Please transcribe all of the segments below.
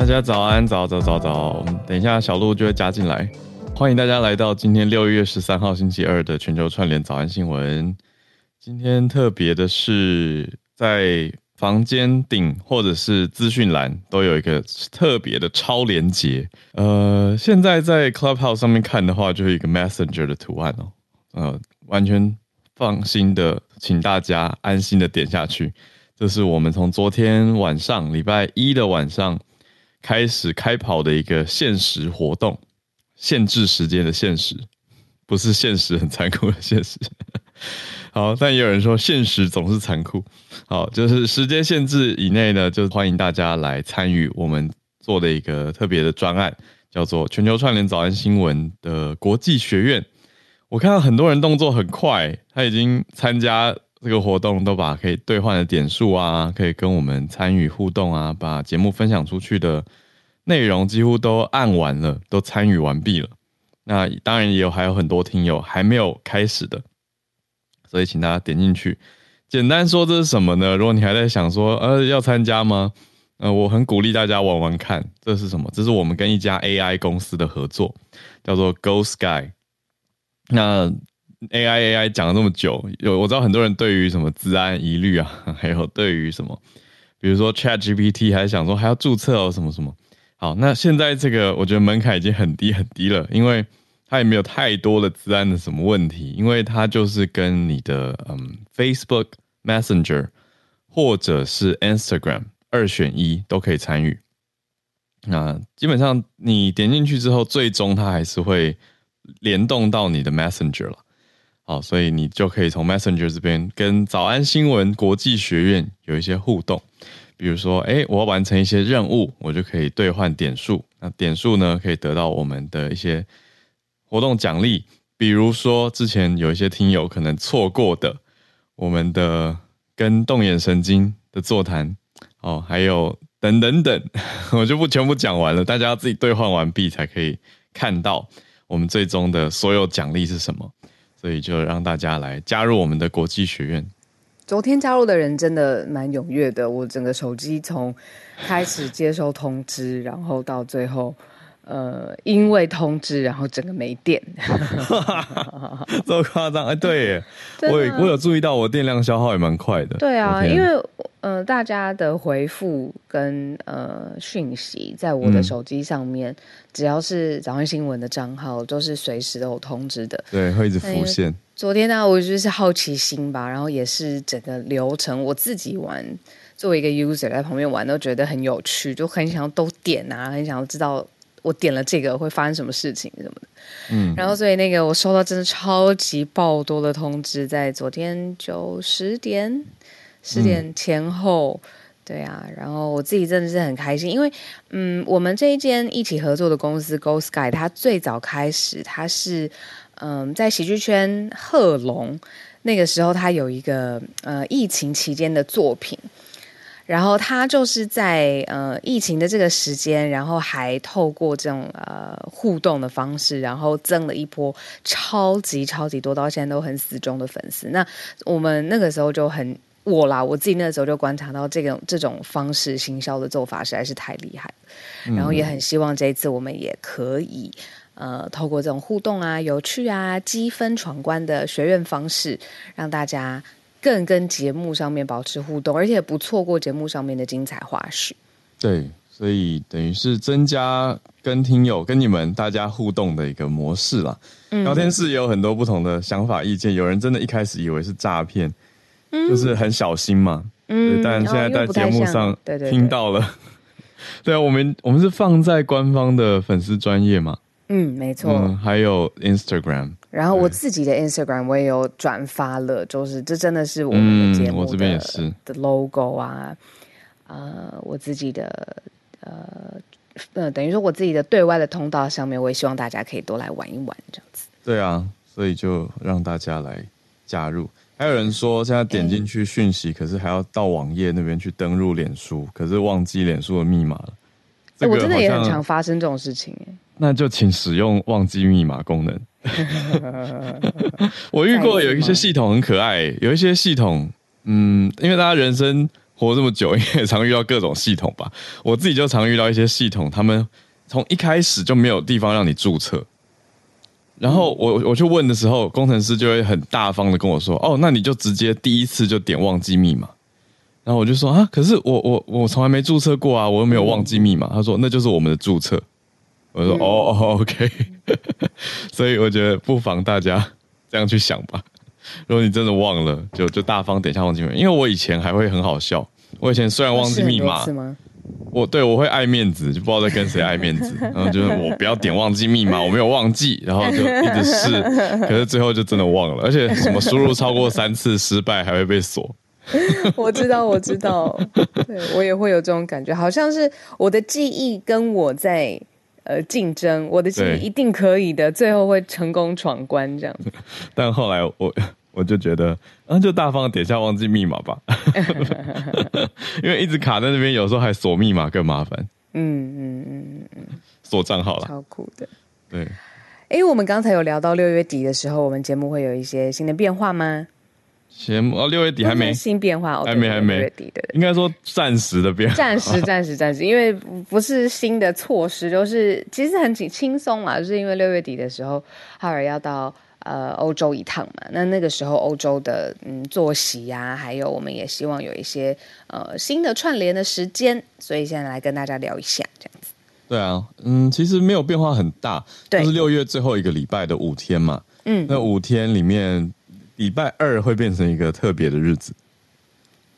大家早安，早早早早！等一下，小鹿就会加进来。欢迎大家来到今天六月十三号星期二的全球串联早安新闻。今天特别的是，在房间顶或者是资讯栏都有一个特别的超连接。呃，现在在 Clubhouse 上面看的话，就是一个 Messenger 的图案哦。呃，完全放心的，请大家安心的点下去。这是我们从昨天晚上，礼拜一的晚上开始开跑的一个限时活动，限制时间的限时，不是现实很残酷的现实。好，但也有人说现实总是残酷。好，就是时间限制以内呢，就欢迎大家来参与我们做的一个特别的专案，叫做全球串联早安新闻的国际学院。我看到很多人动作很快，他已经参加这个活动，都把可以兑换的点数啊，可以跟我们参与互动啊，把节目分享出去的内容几乎都按完了，都参与完毕了。那当然也有还有很多听友还没有开始的。所以，请大家点进去。简单说，这是什么呢？如果你还在想说，呃，要参加吗？呃，我很鼓励大家玩玩看。这是什么？这是我们跟一家 AI 公司的合作，叫做 Go Sky。那 AI AI 讲了这么久，有我知道很多人对于什么资安疑虑啊，还有对于什么，比如说 ChatGPT，还想说还要注册哦，什么什么。好，那现在这个我觉得门槛已经很低很低了，因为。它也没有太多的资安的什么问题，因为它就是跟你的嗯 Facebook Messenger 或者是 Instagram 二选一都可以参与。那基本上你点进去之后，最终它还是会联动到你的 Messenger 了。好，所以你就可以从 Messenger 这边跟早安新闻国际学院有一些互动。比如说，哎，我要完成一些任务，我就可以兑换点数。那点数呢，可以得到我们的一些。活动奖励，比如说之前有一些听友可能错过的，我们的跟动眼神经的座谈，哦，还有等等等，我就不全部讲完了，大家要自己兑换完毕才可以看到我们最终的所有奖励是什么，所以就让大家来加入我们的国际学院。昨天加入的人真的蛮踊跃的，我整个手机从开始接收通知，然后到最后。呃，因为通知，然后整个没电，这么夸张？哎，对耶，我有我有注意到，我电量消耗也蛮快的。对啊，因为呃，大家的回复跟呃讯息，在我的手机上面，嗯、只要是早安新闻的账号，都是随时都有通知的。对，会一直浮现。昨天呢，我就是好奇心吧，然后也是整个流程，我自己玩，作为一个 user 在旁边玩，都觉得很有趣，就很想要都点啊，很想要知道。我点了这个会发生什么事情什么的，嗯，然后所以那个我收到真的超级爆多的通知，在昨天九十点十点前后，嗯、对啊，然后我自己真的是很开心，因为嗯，我们这一间一起合作的公司 Go Sky，它最早开始它是嗯在喜剧圈贺龙那个时候，它有一个呃疫情期间的作品。然后它就是在呃疫情的这个时间，然后还透过这种呃互动的方式，然后增了一波超级超级多到现在都很死忠的粉丝。那我们那个时候就很我啦，我自己那个时候就观察到这个这种方式行销的做法实在是太厉害了。然后也很希望这一次我们也可以呃透过这种互动啊、有趣啊、积分闯关的学院方式，让大家。更跟节目上面保持互动，而且不错过节目上面的精彩花絮。对，所以等于是增加跟听友、跟你们大家互动的一个模式啦。嗯、聊天室也有很多不同的想法、意见。有人真的一开始以为是诈骗，嗯、就是很小心嘛。嗯，但现在在节目上听到了。对啊，我们我们是放在官方的粉丝专业嘛。嗯，没错。嗯，还有 Instagram。然后我自己的 Instagram 我也有转发了，就是这真的是我们的节目的、嗯、我这边也是的 logo 啊，呃，我自己的呃呃，等于说我自己的对外的通道上面，我也希望大家可以多来玩一玩这样子。对啊，所以就让大家来加入。还有人说现在点进去讯息，可是还要到网页那边去登入脸书，可是忘记脸书的密码了。这个、我真的也很常发生这种事情哎。那就请使用忘记密码功能。我遇过有一些系统很可爱，有一些系统，嗯，因为大家人生活这么久，也常遇到各种系统吧。我自己就常遇到一些系统，他们从一开始就没有地方让你注册。然后我我去问的时候，工程师就会很大方的跟我说：“哦，那你就直接第一次就点忘记密码。”然后我就说：“啊，可是我我我从来没注册过啊，我又没有忘记密码。”他说：“那就是我们的注册。”我说：“哦哦，OK。”所以我觉得不妨大家这样去想吧。如果你真的忘了，就就大方点一下忘记密码。因为我以前还会很好笑，我以前虽然忘记密码。我对我会爱面子，就不知道在跟谁爱面子，然后就是我不要点忘记密码，我没有忘记，然后就一直试，可是最后就真的忘了，而且什么输入超过三次失败还会被锁。我知道，我知道，对我也会有这种感觉，好像是我的记忆跟我在呃竞争，我的记忆一定可以的，最后会成功闯关这样子。但后来我。我就觉得，那就大方点下忘记密码吧，因为一直卡在那边，有时候还锁密码更麻烦。嗯嗯嗯嗯，锁账号了，超酷的。对，哎、欸，我们刚才有聊到六月底的时候，我们节目会有一些新的变化吗？节目哦，六月底还没新变化，还没还没。六月底的，应该说暂时的变化，暂时暂时暂时，因为不是新的措施，就是其实很轻轻松嘛，就是因为六月底的时候，哈尔要到。呃，欧洲一趟嘛，那那个时候欧洲的嗯作息呀、啊，还有我们也希望有一些呃新的串联的时间，所以现在来跟大家聊一下这样子。对啊，嗯，其实没有变化很大，对，就是六月最后一个礼拜的五天嘛，嗯，那五天里面，礼拜二会变成一个特别的日子。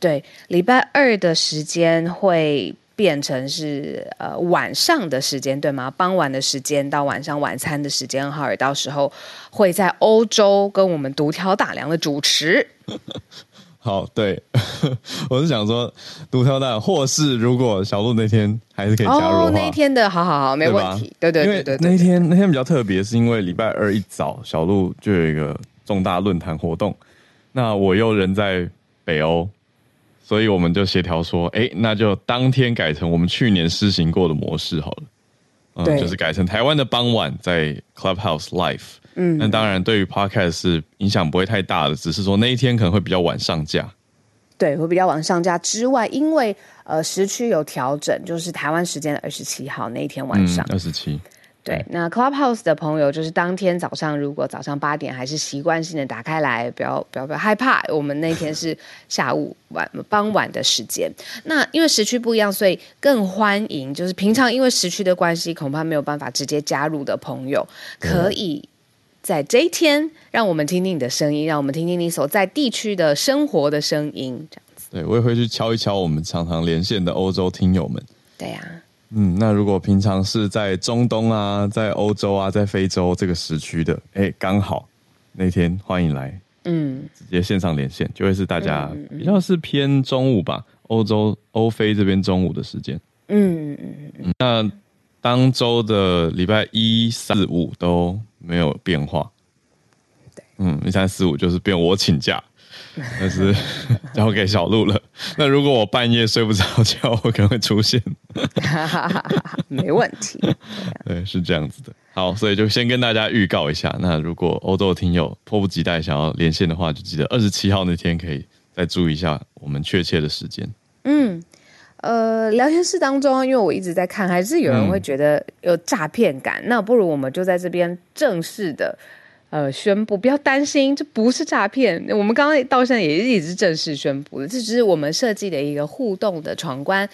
对，礼拜二的时间会。变成是呃晚上的时间对吗？傍晚的时间到晚上晚餐的时间，哈尔到时候会在欧洲跟我们独挑大梁的主持。好，对，我是想说独挑大梁，或是如果小鹿那天还是可以加入哦，那一天的好好好，没问题。对对对对，对，对，那天那天比较特别，是因为礼拜二一早小鹿就有一个重大论坛活动，那我又人在北欧。所以我们就协调说，哎，那就当天改成我们去年施行过的模式好了，嗯，就是改成台湾的傍晚在 Clubhouse Live。嗯，那当然对于 Podcast 是影响不会太大的，只是说那一天可能会比较晚上架。对，会比较晚上架之外，因为呃时区有调整，就是台湾时间的二十七号那一天晚上，二十七。对，那 Clubhouse 的朋友就是当天早上，如果早上八点还是习惯性的打开来，不要不要不要害怕。我们那天是下午晚傍晚的时间，那因为时区不一样，所以更欢迎就是平常因为时区的关系，恐怕没有办法直接加入的朋友，可以在这一天让我们听听你的声音，让我们听听你所在地区的生活的声音，这样子。对，我也会去敲一敲我们常常连线的欧洲听友们。对呀、啊。嗯，那如果平常是在中东啊，在欧洲啊，在非洲这个时区的，哎，刚好那天欢迎来，嗯，直接线上连线，就会是大家比较是偏中午吧，欧洲欧非这边中午的时间，嗯嗯嗯嗯。那当周的礼拜一、四、五都没有变化，对，嗯，一、三、四、五就是变我请假。那是交给小鹿了。那如果我半夜睡不着觉，我可能会出现。没问题。对，是这样子的。好，所以就先跟大家预告一下。那如果欧洲的听友迫不及待想要连线的话，就记得二十七号那天可以再注意一下我们确切的时间。嗯，呃，聊天室当中，因为我一直在看，还是有人会觉得有诈骗感。嗯、那不如我们就在这边正式的。呃，宣布不要担心，这不是诈骗。我们刚刚到现在也一直正式宣布的，这只是我们设计的一个互动的闯关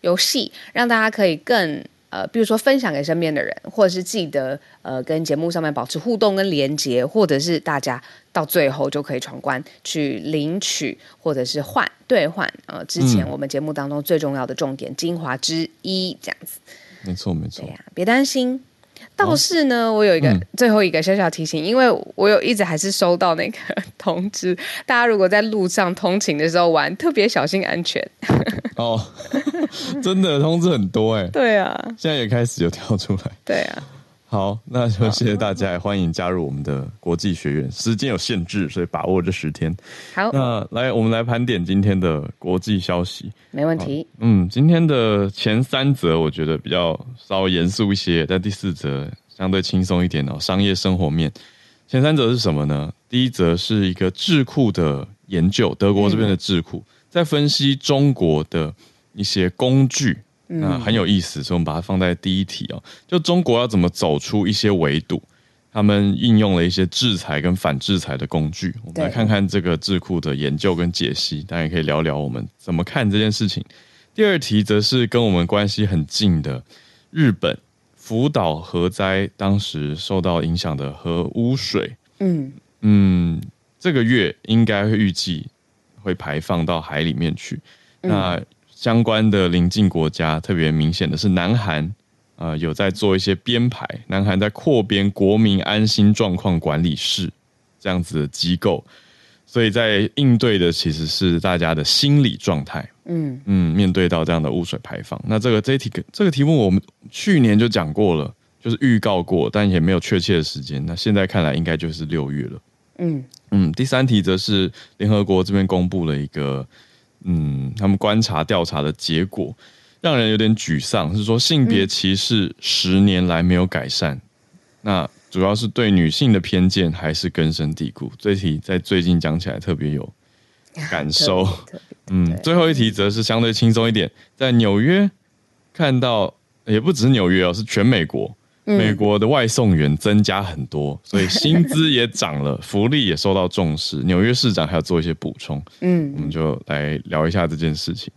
游戏，让大家可以更呃，比如说分享给身边的人，或者是记得呃，跟节目上面保持互动跟连接，或者是大家到最后就可以闯关去领取，或者是换兑换呃，之前我们节目当中最重要的重点精华之一，这样子。没错，没错。对呀，别担心。倒是呢，哦、我有一个、嗯、最后一个小小提醒，因为我有一直还是收到那个通知，大家如果在路上通勤的时候玩，特别小心安全。哦，真的通知很多哎。对啊，现在也开始有跳出来。对啊。好，那就谢谢大家，也欢迎加入我们的国际学院。时间有限制，所以把握这十天。好，那来，我们来盘点今天的国际消息。没问题。嗯，今天的前三则我觉得比较稍微严肃一些，但第四则相对轻松一点哦。商业生活面，前三则是什么呢？第一则是一个智库的研究，德国这边的智库，嗯、在分析中国的一些工具，那很有意思，所以我们把它放在第一题哦。就中国要怎么走出一些围堵，他们应用了一些制裁跟反制裁的工具。我们来看看这个智库的研究跟解析，大家也可以聊聊我们怎么看这件事情。第二题则是跟我们关系很近的日本福岛核灾当时受到影响的核污水，嗯嗯，这个月应该会预计。会排放到海里面去。那相关的邻近国家，特别明显的是南韩，呃，有在做一些编排。南韩在扩编国民安心状况管理室这样子的机构，所以在应对的其实是大家的心理状态。嗯嗯，面对到这样的污水排放，那这个这一题这个题目我们去年就讲过了，就是预告过，但也没有确切的时间。那现在看来应该就是六月了。嗯嗯，第三题则是联合国这边公布了一个，嗯，他们观察调查的结果，让人有点沮丧，是说性别歧视十年来没有改善，嗯、那主要是对女性的偏见还是根深蒂固。这题在最近讲起来特别有感受。嗯，最后一题则是相对轻松一点，在纽约看到，也不只是纽约哦，是全美国。美国的外送员增加很多，所以 薪资也涨了，福利也受到重视。纽约市长还要做一些补充，嗯，我们就来聊一下这件事情。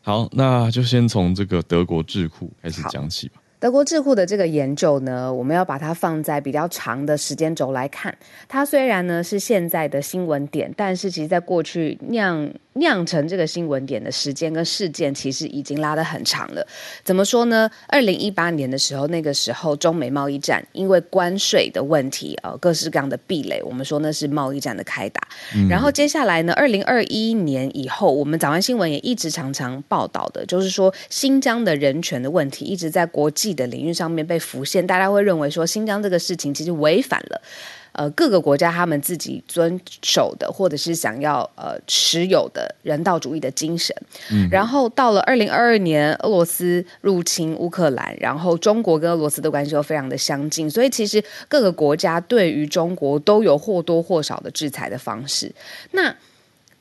好，那就先从这个德国智库开始讲起吧。德国智库的这个研究呢，我们要把它放在比较长的时间轴来看。它虽然呢是现在的新闻点，但是其实在过去酿酿成这个新闻点的时间跟事件，其实已经拉得很长了。怎么说呢？二零一八年的时候，那个时候中美贸易战因为关税的问题，呃，各式各样的壁垒，我们说那是贸易战的开打。嗯、然后接下来呢，二零二一年以后，我们早安新闻也一直常常报道的，就是说新疆的人权的问题一直在国际的领域上面被浮现，大家会认为说新疆这个事情其实违反了呃各个国家他们自己遵守的或者是想要呃持有的人道主义的精神。嗯、然后到了二零二二年，俄罗斯入侵乌克兰，然后中国跟俄罗斯的关系又非常的相近，所以其实各个国家对于中国都有或多或少的制裁的方式。那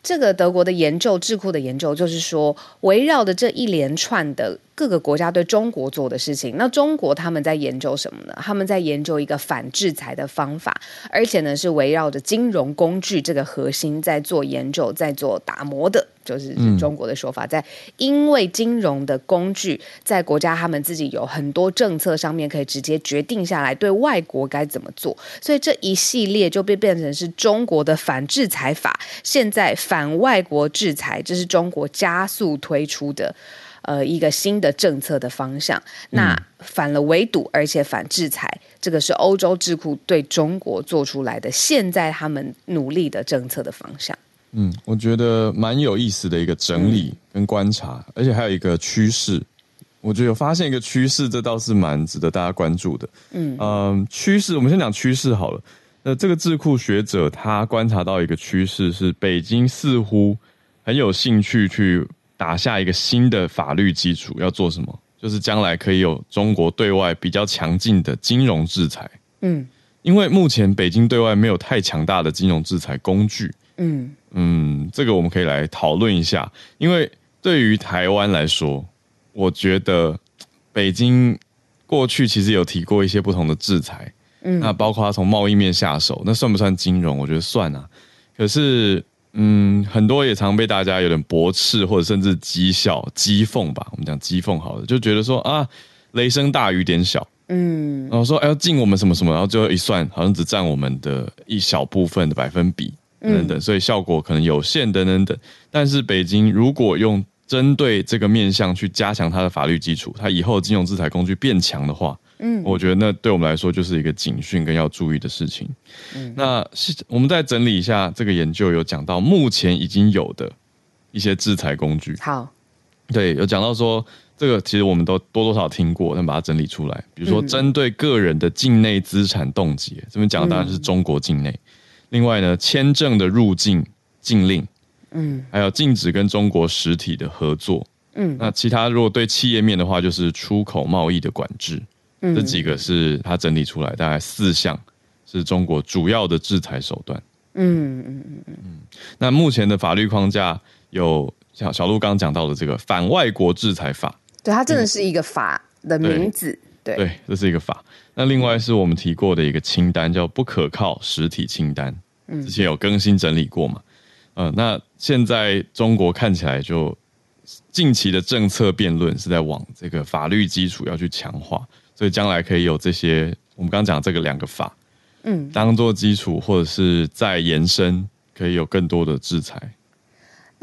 这个德国的研究智库的研究就是说，围绕着这一连串的。各个国家对中国做的事情，那中国他们在研究什么呢？他们在研究一个反制裁的方法，而且呢是围绕着金融工具这个核心在做研究，在做打磨的，就是中国的说法。在因为金融的工具在国家他们自己有很多政策上面可以直接决定下来，对外国该怎么做，所以这一系列就被变成是中国的反制裁法。现在反外国制裁，这是中国加速推出的。呃，一个新的政策的方向，那反了围堵，而且反制裁，这个是欧洲智库对中国做出来的，现在他们努力的政策的方向。嗯，我觉得蛮有意思的一个整理跟观察，嗯、而且还有一个趋势，我觉得有发现一个趋势，这倒是蛮值得大家关注的。嗯嗯、呃，趋势，我们先讲趋势好了。那这个智库学者他观察到一个趋势是，北京似乎很有兴趣去。打下一个新的法律基础要做什么？就是将来可以有中国对外比较强劲的金融制裁。嗯，因为目前北京对外没有太强大的金融制裁工具。嗯嗯，这个我们可以来讨论一下。因为对于台湾来说，我觉得北京过去其实有提过一些不同的制裁。嗯，那包括他从贸易面下手，那算不算金融？我觉得算啊。可是。嗯，很多也常被大家有点驳斥，或者甚至讥笑、讥讽吧。我们讲讥讽好了，就觉得说啊，雷声大雨点小，嗯，然后说哎要禁我们什么什么，然后最后一算，好像只占我们的一小部分的百分比等等，所以效果可能有限等等等。但是北京如果用针对这个面向去加强它的法律基础，它以后金融制裁工具变强的话。嗯，我觉得那对我们来说就是一个警讯跟要注意的事情。嗯，那是我们再整理一下这个研究，有讲到目前已经有的一些制裁工具。好，对，有讲到说这个其实我们都多多少少听过，但把它整理出来。比如说针对个人的境内资产冻结，这边讲的当然是中国境内。另外呢，签证的入境禁令，嗯，还有禁止跟中国实体的合作。嗯，那其他如果对企业面的话，就是出口贸易的管制。这几个是他整理出来，大概四项是中国主要的制裁手段。嗯嗯嗯嗯。那目前的法律框架有小小鹿刚刚讲到的这个反外国制裁法，对，它真的是一个法的名字，对，对，对，这是一个法。那另外是我们提过的一个清单，叫不可靠实体清单，之前有更新整理过嘛？嗯、呃，那现在中国看起来就近期的政策辩论是在往这个法律基础要去强化，所以将来可以有这些我们刚刚讲这个两个法，嗯，当做基础或者是再延伸，可以有更多的制裁。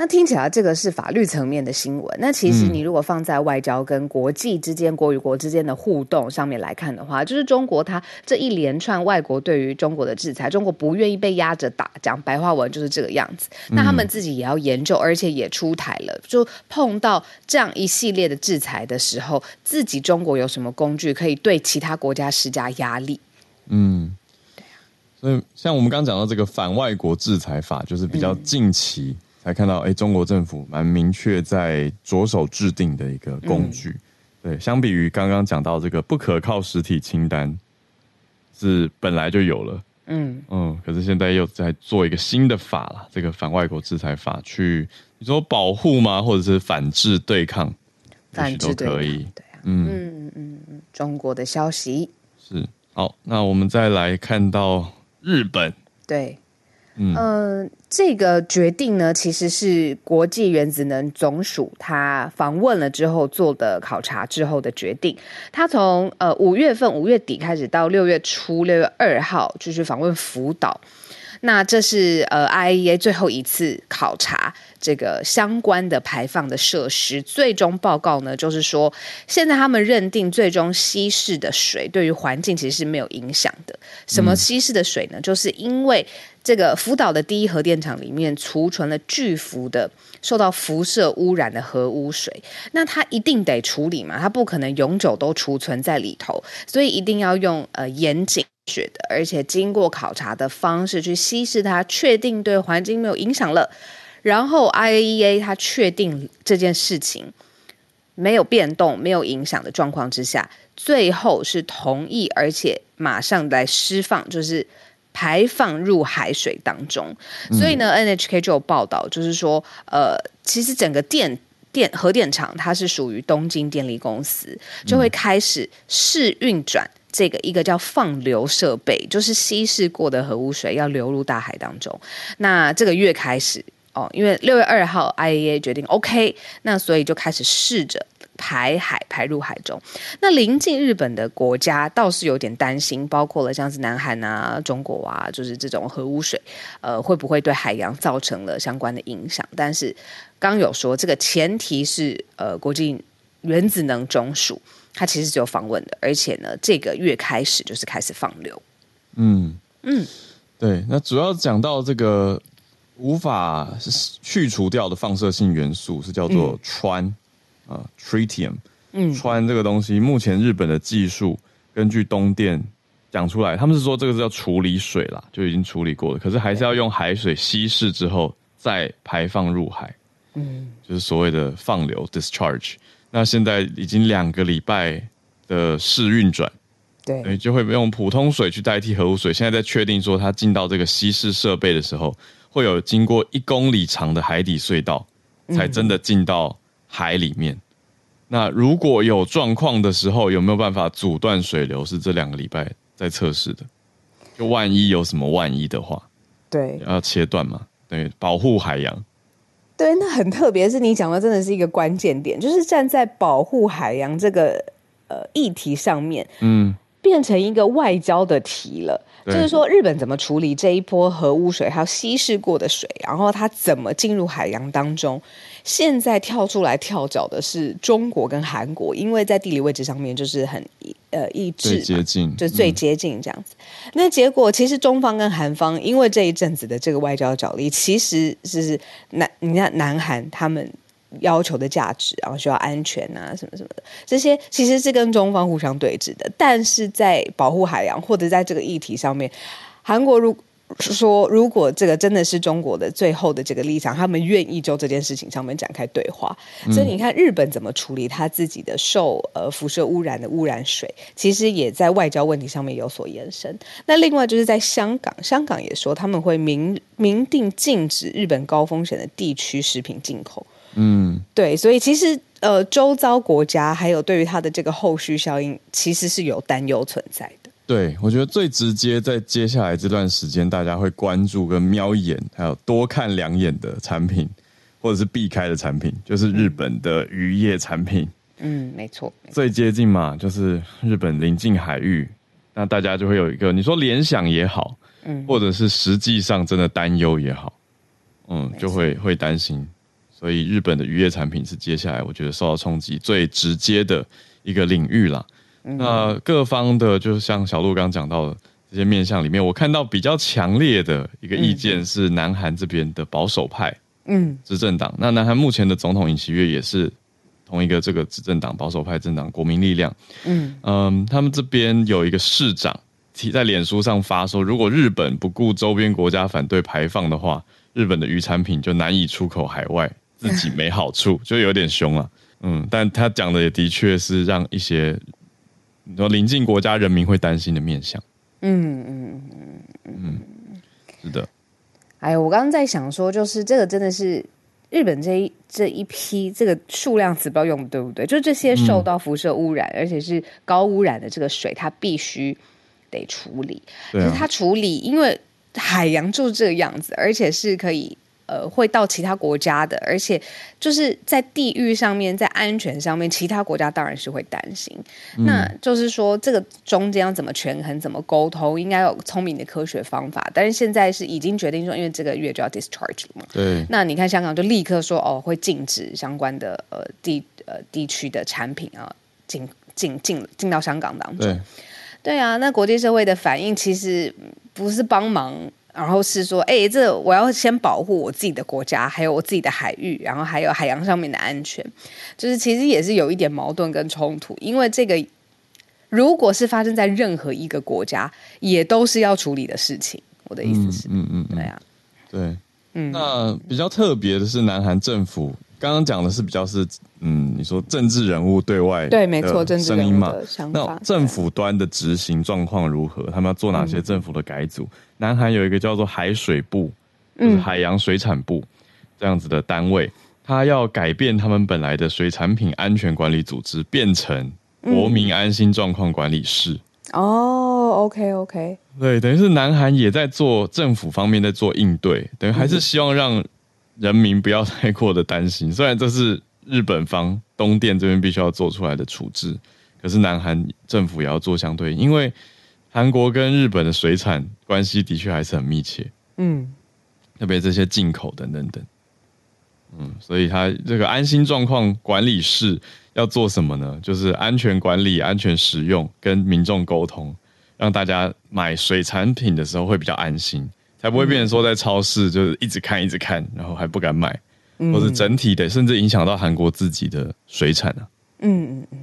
那听起来这个是法律层面的新闻。那其实你如果放在外交跟国际之间、国与国之间的互动上面来看的话，就是中国它这一连串外国对于中国的制裁，中国不愿意被压着打，讲白话文就是这个样子。那他们自己也要研究，而且也出台了，就碰到这样一系列的制裁的时候，自己中国有什么工具可以对其他国家施加压力？嗯。所以像我们刚刚讲到这个反外国制裁法，就是比较近期。才看到，哎，中国政府蛮明确在着手制定的一个工具。嗯、对，相比于刚刚讲到这个不可靠实体清单，是本来就有了。嗯嗯，可是现在又在做一个新的法了，这个反外国制裁法，去你说保护吗？或者是反制对抗？反制都可以。对啊。嗯嗯嗯嗯，中国的消息是好。那我们再来看到日本。对。嗯、呃，这个决定呢，其实是国际原子能总署他访问了之后做的考察之后的决定。他从呃五月份五月底开始到六月初六月二号就是访问福岛。那这是呃 IAEA 最后一次考察这个相关的排放的设施，最终报告呢，就是说现在他们认定最终稀释的水对于环境其实是没有影响的。什么稀释的水呢？嗯、就是因为这个福岛的第一核电厂里面储存了巨幅的受到辐射污染的核污水，那它一定得处理嘛，它不可能永久都储存在里头，所以一定要用呃严谨。血的，而且经过考察的方式去稀释它，确定对环境没有影响了。然后 IAEA 它确定这件事情没有变动、没有影响的状况之下，最后是同意，而且马上来释放，就是排放入海水当中。所以呢，NHK 就有报道，就是说，呃，其实整个电电核电厂它是属于东京电力公司，就会开始试运转。这个一个叫放流设备，就是稀释过的核污水要流入大海当中。那这个月开始哦，因为六月二号 IAEA 决定 OK，那所以就开始试着排海排入海中。那临近日本的国家倒是有点担心，包括了像是南韩啊、中国啊，就是这种核污水，呃，会不会对海洋造成了相关的影响？但是刚有说这个前提是呃，国际原子能总署。它其实只有访问的，而且呢，这个月开始就是开始放流。嗯嗯，对。那主要讲到这个无法去除掉的放射性元素是叫做氚啊，tritium。嗯，氚、呃、这个东西，目前日本的技术根据东电讲出来，他们是说这个是要处理水啦，就已经处理过了，可是还是要用海水稀释之后再排放入海。嗯，就是所谓的放流 discharge。那现在已经两个礼拜的试运转，对，就会用普通水去代替核污水。现在在确定说，它进到这个稀释设备的时候，会有经过一公里长的海底隧道，才真的进到海里面。嗯、那如果有状况的时候，有没有办法阻断水流？是这两个礼拜在测试的。就万一有什么万一的话，对，要切断嘛？对，保护海洋。对，那很特别，是你讲的真的是一个关键点，就是站在保护海洋这个呃议题上面，嗯，变成一个外交的题了。就是说，日本怎么处理这一波核污水，还有稀释过的水，然后它怎么进入海洋当中？现在跳出来跳脚的是中国跟韩国，因为在地理位置上面就是很呃一致，最接近，就最接近这样子。嗯、那结果其实中方跟韩方因为这一阵子的这个外交角力，其实是南你看南韩他们要求的价值，然后需要安全啊什么什么的，这些其实是跟中方互相对峙的。但是在保护海洋或者在这个议题上面，韩国如说，如果这个真的是中国的最后的这个立场，他们愿意就这件事情上面展开对话。嗯、所以你看，日本怎么处理他自己的受呃辐射污染的污染水，其实也在外交问题上面有所延伸。那另外就是在香港，香港也说他们会明明定禁止日本高风险的地区食品进口。嗯，对，所以其实呃，周遭国家还有对于它的这个后续效应，其实是有担忧存在的。对，我觉得最直接在接下来这段时间，大家会关注跟瞄一眼，还有多看两眼的产品，或者是避开的产品，就是日本的渔业产品。嗯，没错，没错，最接近嘛，就是日本临近海域，那大家就会有一个你说联想也好，嗯，或者是实际上真的担忧也好，嗯，就会会担心。所以日本的渔业产品是接下来我觉得受到冲击最直接的一个领域啦。嗯、那各方的，就像小鹿刚刚讲到的这些面向里面，我看到比较强烈的一个意见是南韩这边的保守派，嗯，执政党。那南韩目前的总统尹锡悦也是同一个这个执政党保守派政党国民力量，嗯。嗯，他们这边有一个市长提在脸书上发说，如果日本不顾周边国家反对排放的话，日本的渔产品就难以出口海外。自己没好处，就有点凶了，嗯，但他讲的也的确是让一些你说邻近国家人民会担心的面向，嗯嗯嗯嗯，是的。哎呦，我刚刚在想说，就是这个真的是日本这一这一批这个数量词不知道用的对不对？就这些受到辐射污染，嗯、而且是高污染的这个水，它必须得处理。可是它处理，因为海洋就是这个样子，而且是可以。呃，会到其他国家的，而且就是在地域上面，在安全上面，其他国家当然是会担心。嗯、那就是说，这个中间要怎么权衡，怎么沟通，应该有聪明的科学方法。但是现在是已经决定说，因为这个月就要 discharge 了嘛。对。那你看香港就立刻说，哦，会禁止相关的呃地呃地区的产品啊进进进进到香港当中。对。对啊，那国际社会的反应其实不是帮忙。然后是说，哎、欸，这我要先保护我自己的国家，还有我自己的海域，然后还有海洋上面的安全，就是其实也是有一点矛盾跟冲突，因为这个如果是发生在任何一个国家，也都是要处理的事情。我的意思是，嗯嗯，嗯对啊，对，嗯，那比较特别的是，南韩政府刚刚讲的是比较是，嗯，你说政治人物对外对，没错，政治人物的想法，那政府端的执行状况如何？他们要做哪些政府的改组？嗯。南韩有一个叫做海水部，就是海洋水产部这样子的单位，它要改变他们本来的水产品安全管理组织，变成国民安心状况管理室。哦，OK OK，对，等于是南韩也在做政府方面在做应对，等于还是希望让人民不要太过的担心。虽然这是日本方东电这边必须要做出来的处置，可是南韩政府也要做相对，因为。韩国跟日本的水产关系的确还是很密切，嗯，特别这些进口等等等，嗯，所以他这个安心状况管理室要做什么呢？就是安全管理、安全使用，跟民众沟通，让大家买水产品的时候会比较安心，才不会变成说在超市就是一直看一直看，然后还不敢买，或者整体的甚至影响到韩国自己的水产啊，嗯嗯嗯，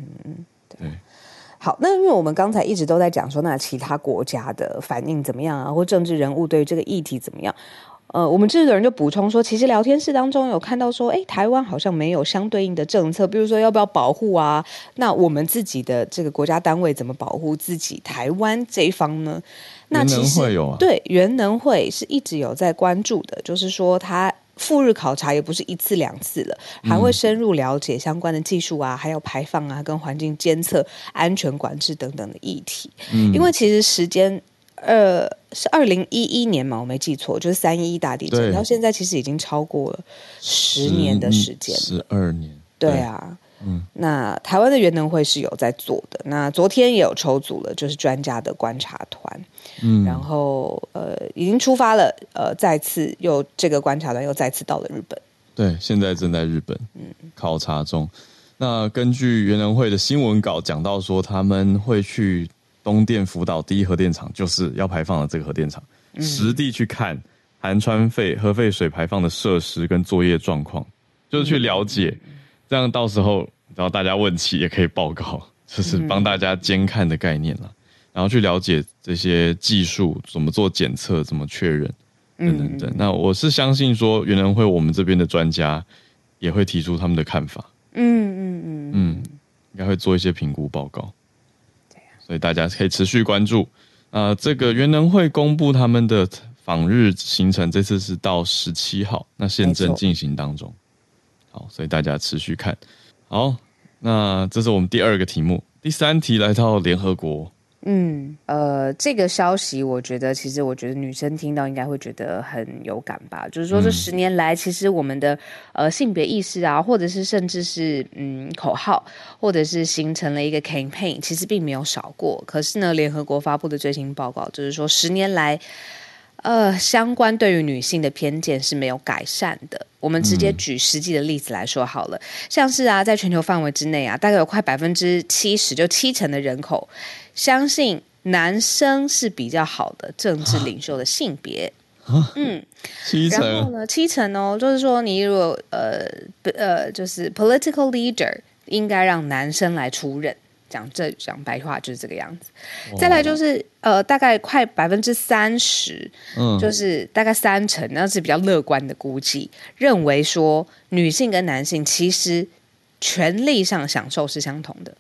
好，那因为我们刚才一直都在讲说，那其他国家的反应怎么样啊，或政治人物对于这个议题怎么样？呃，我们这个人就补充说，其实聊天室当中有看到说，哎，台湾好像没有相对应的政策，比如说要不要保护啊？那我们自己的这个国家单位怎么保护自己台湾这一方呢？那其实对，原能会是一直有在关注的，就是说他。赴日考察也不是一次两次了，还会深入了解相关的技术啊，还有排放啊，跟环境监测、安全管制等等的议题。嗯，因为其实时间，呃，是二零一一年嘛，我没记错，就是三一大地震，到现在其实已经超过了十年的时间，十二年，对啊。嗯，那台湾的原能会是有在做的。那昨天也有抽组了，就是专家的观察团。嗯，然后呃，已经出发了。呃，再次又这个观察团又再次到了日本。对，现在正在日本嗯考察中。那根据原能会的新闻稿讲到说，他们会去东电福岛第一核电厂，就是要排放的这个核电厂，嗯、实地去看含川废核废水排放的设施跟作业状况，就是去了解，嗯、这样到时候。然后大家问起也可以报告，就是帮大家监看的概念了。嗯、然后去了解这些技术怎么做检测、怎么确认等等等。嗯、那我是相信说，原能会我们这边的专家也会提出他们的看法。嗯嗯嗯嗯，应该会做一些评估报告。所以大家可以持续关注。啊、呃，这个原能会公布他们的访日行程，这次是到十七号，那现正进行当中。好，所以大家持续看。好，那这是我们第二个题目，第三题来到联合国。嗯，呃，这个消息我觉得，其实我觉得女生听到应该会觉得很有感吧。就是说，这十年来，其实我们的呃性别意识啊，或者是甚至是嗯口号，或者是形成了一个 campaign，其实并没有少过。可是呢，联合国发布的最新报告就是说，十年来，呃，相关对于女性的偏见是没有改善的。我们直接举实际的例子来说好了，像是啊，在全球范围之内啊，大概有快百分之七十，就七成的人口。相信男生是比较好的政治领袖的性别，嗯，七成，然后呢，七成哦，就是说你如果呃呃，就是 political leader 应该让男生来出任，讲这讲白话就是这个样子。再来就是呃，大概快百分之三十，嗯，就是大概三成，那是比较乐观的估计，认为说女性跟男性其实权利上享受是相同的。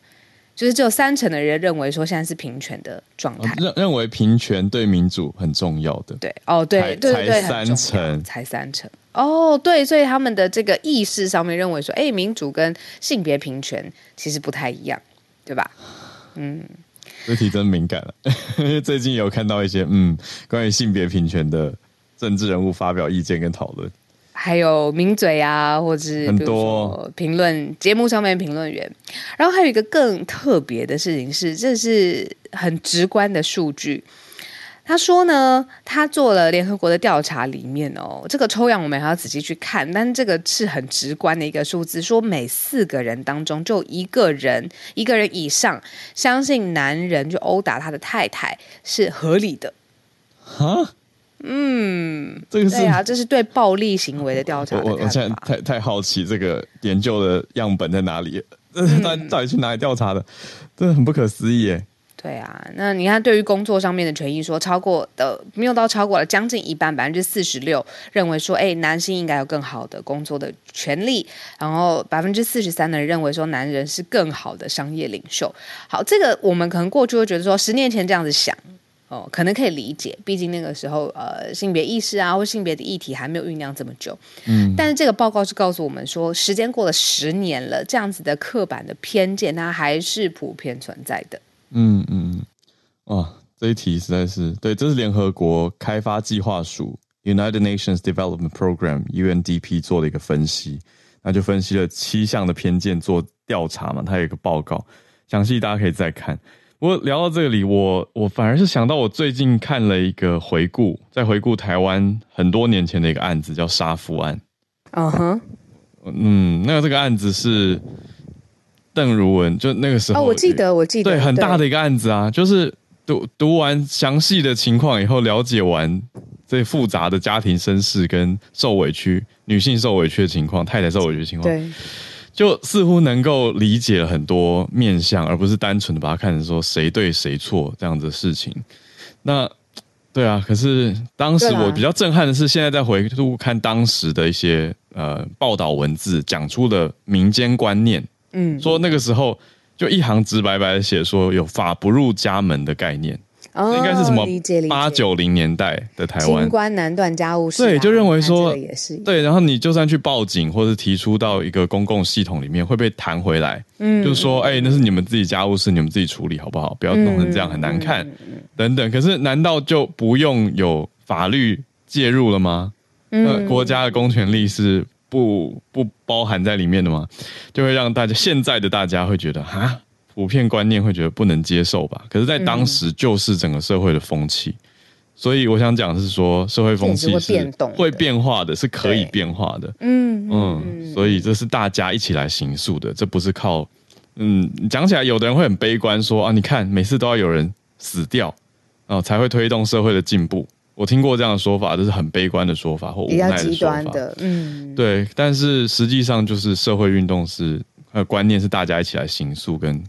就是只有三成的人认为说现在是平权的状态，认认为平权对民主很重要的。对，哦，对，对对三成，才三成。哦，对，所以他们的这个意识上面认为说，哎，民主跟性别平权其实不太一样，对吧？嗯，这题真敏感了，因为最近有看到一些嗯，关于性别平权的政治人物发表意见跟讨论。还有名嘴啊，或者是比如说评论节目上面评论员，然后还有一个更特别的事情是，这是很直观的数据。他说呢，他做了联合国的调查，里面哦，这个抽样我们还要仔细去看，但这个是很直观的一个数字，说每四个人当中就一个人，一个人以上相信男人就殴打他的太太是合理的。哈？嗯，这个是对啊，这是对暴力行为的调查的。我我现在太太好奇，这个研究的样本在哪里？到底去哪里调查的？真的很不可思议耶。对啊，那你看，对于工作上面的权益，说超过的没有到超过了将近一半，百分之四十六认为说，哎，男性应该有更好的工作的权利，然后百分之四十三的人认为说，男人是更好的商业领袖。好，这个我们可能过去会觉得说，十年前这样子想。哦，可能可以理解，毕竟那个时候，呃，性别意识啊，或性别的议题还没有酝酿这么久。嗯，但是这个报告是告诉我们说，时间过了十年了，这样子的刻板的偏见，它还是普遍存在的。嗯嗯，哇，这一题实在是对，这是联合国开发计划署 （United Nations Development Program，UNDP） 做的一个分析，那就分析了七项的偏见做调查嘛，它有一个报告，详细大家可以再看。不过聊到这里，我我反而是想到，我最近看了一个回顾，在回顾台湾很多年前的一个案子，叫杀夫案。嗯哼，嗯，那个这个案子是邓如文，就那个时候，哦，我记得，我记得，对，很大的一个案子啊，就是读读完详细的情况以后，了解完这复杂的家庭身世跟受委屈，女性受委屈的情况，太太受委屈的情况，对。就似乎能够理解了很多面相，而不是单纯的把它看成说谁对谁错这样子的事情。那对啊，可是当时我比较震撼的是，现在在回顾看当时的一些呃报道文字，讲出了民间观念，嗯，说那个时候就一行直白白的写说有法不入家门的概念。哦，应该是什么八九零年代的台湾，清官难断家务事，对，就认为说也是对，然后你就算去报警或者提出到一个公共系统里面，会被弹回来，嗯，就是说，哎，那是你们自己家务事，你们自己处理好不好？不要弄成这样，很难看，等等。可是，难道就不用有法律介入了吗？嗯，国家的公权力是不不包含在里面的吗？就会让大家现在的大家会觉得啊。普遍观念会觉得不能接受吧？可是，在当时就是整个社会的风气，嗯、所以我想讲的是说，社会风气是会变化的，是可以变化的。嗯嗯，所以这是大家一起来行诉的，这不是靠嗯讲起来，有的人会很悲观说啊，你看每次都要有人死掉啊，才会推动社会的进步。我听过这样的说法，这是很悲观的说法或无奈的说法。比较极端的，嗯，对。但是实际上，就是社会运动是。呃，观念是大家一起来形塑跟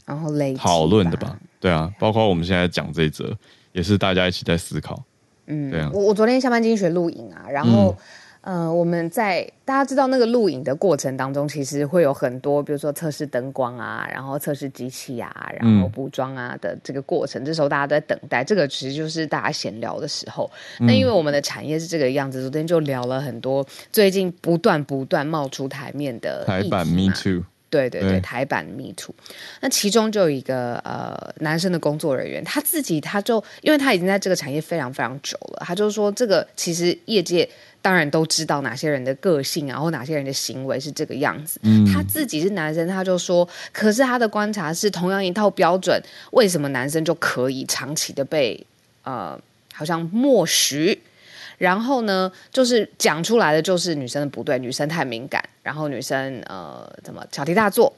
讨论的吧？吧对啊，包括我们现在讲这一则，也是大家一起在思考。嗯，对啊。我我昨天下班经济学录影啊，然后、呃，我们在大家知道那个录影的过程当中，其实会有很多，比如说测试灯光啊，然后测试机器啊，然后补妆啊的这个过程。嗯、这时候大家都在等待，这个其实就是大家闲聊的时候。那、嗯、因为我们的产业是这个样子，昨天就聊了很多最近不断不断冒出台面的台版 Me Too。对对对，对台版 Me Too，那其中就有一个呃男生的工作人员，他自己他就因为他已经在这个产业非常非常久了，他就说这个其实业界当然都知道哪些人的个性啊，或哪些人的行为是这个样子。嗯，他自己是男生，他就说，可是他的观察是同样一套标准，为什么男生就可以长期的被呃好像默许？然后呢，就是讲出来的就是女生的不对，女生太敏感，然后女生呃怎么小题大做，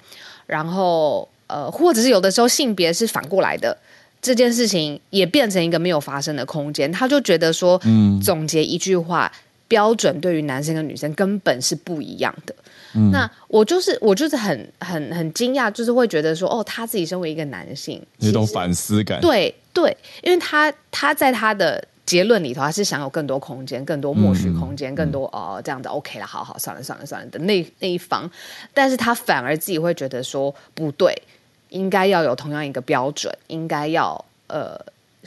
然后呃或者是有的时候性别是反过来的，这件事情也变成一个没有发生的空间。他就觉得说，嗯，总结一句话，标准对于男生跟女生根本是不一样的。嗯，那我就是我就是很很很惊讶，就是会觉得说，哦，他自己身为一个男性，有一种反思感。对对，因为他他在他的。结论里头，他是想有更多空间、更多默许空间、嗯、更多哦这样子 OK 了，好好算了算了算了的那那一方，但是他反而自己会觉得说不对，应该要有同样一个标准，应该要呃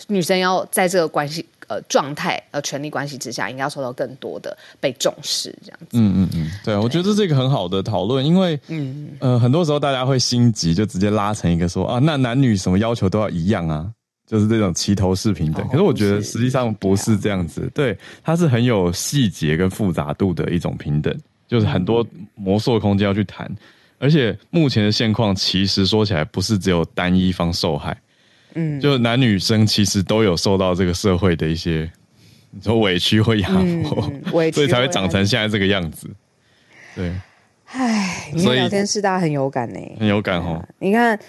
女生要在这个关系呃状态呃权力关系之下，应该要受到更多的被重视这样子。嗯嗯嗯，对，我觉得这是一个很好的讨论，因为嗯呃很多时候大家会心急，就直接拉成一个说啊，那男女什么要求都要一样啊。就是这种齐头式平等，可是我觉得实际上不是这样。子，对，它是很有细节跟复杂度的一种平等，就是很多魔术空间要去谈，而且目前的现况其实说起来不是只有单一方受害，嗯，就男女生其实都有受到这个社会的一些你说委屈或压迫，委屈，所以才会长成现在这个样子，对，唉，你聊天室大家很有感呢，很有感哦，你看。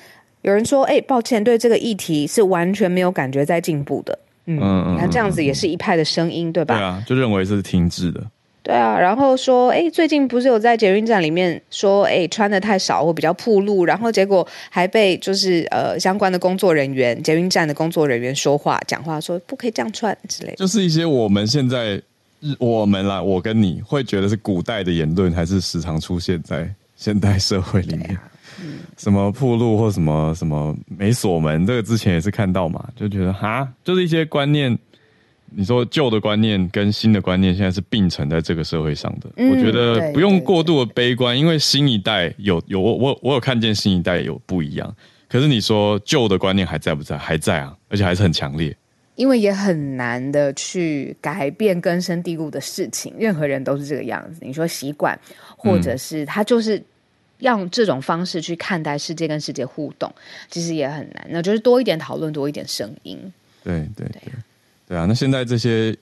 有人说：“哎、欸，抱歉，对这个议题是完全没有感觉在进步的。嗯”嗯，你看这样子也是一派的声音，对吧？对啊，就认为是停滞的。对啊，然后说：“哎、欸，最近不是有在捷运站里面说，哎、欸，穿的太少或比较暴露，然后结果还被就是呃相关的工作人员、捷运站的工作人员说话讲话，说不可以这样穿之类的。”就是一些我们现在我们啦，我跟你会觉得是古代的言论，还是时常出现在现代社会里面。什么铺路或什么什么没锁门，这个之前也是看到嘛，就觉得哈，就是一些观念，你说旧的观念跟新的观念现在是并存在这个社会上的。嗯、我觉得不用过度的悲观，因为新一代有有我我我有看见新一代有不一样，可是你说旧的观念还在不在？还在啊，而且还是很强烈。因为也很难的去改变根深蒂固的事情，任何人都是这个样子。你说习惯，或者是他就是。用这种方式去看待世界，跟世界互动，其实也很难。那就是多一点讨论，多一点声音。对对对，对啊。那现在这些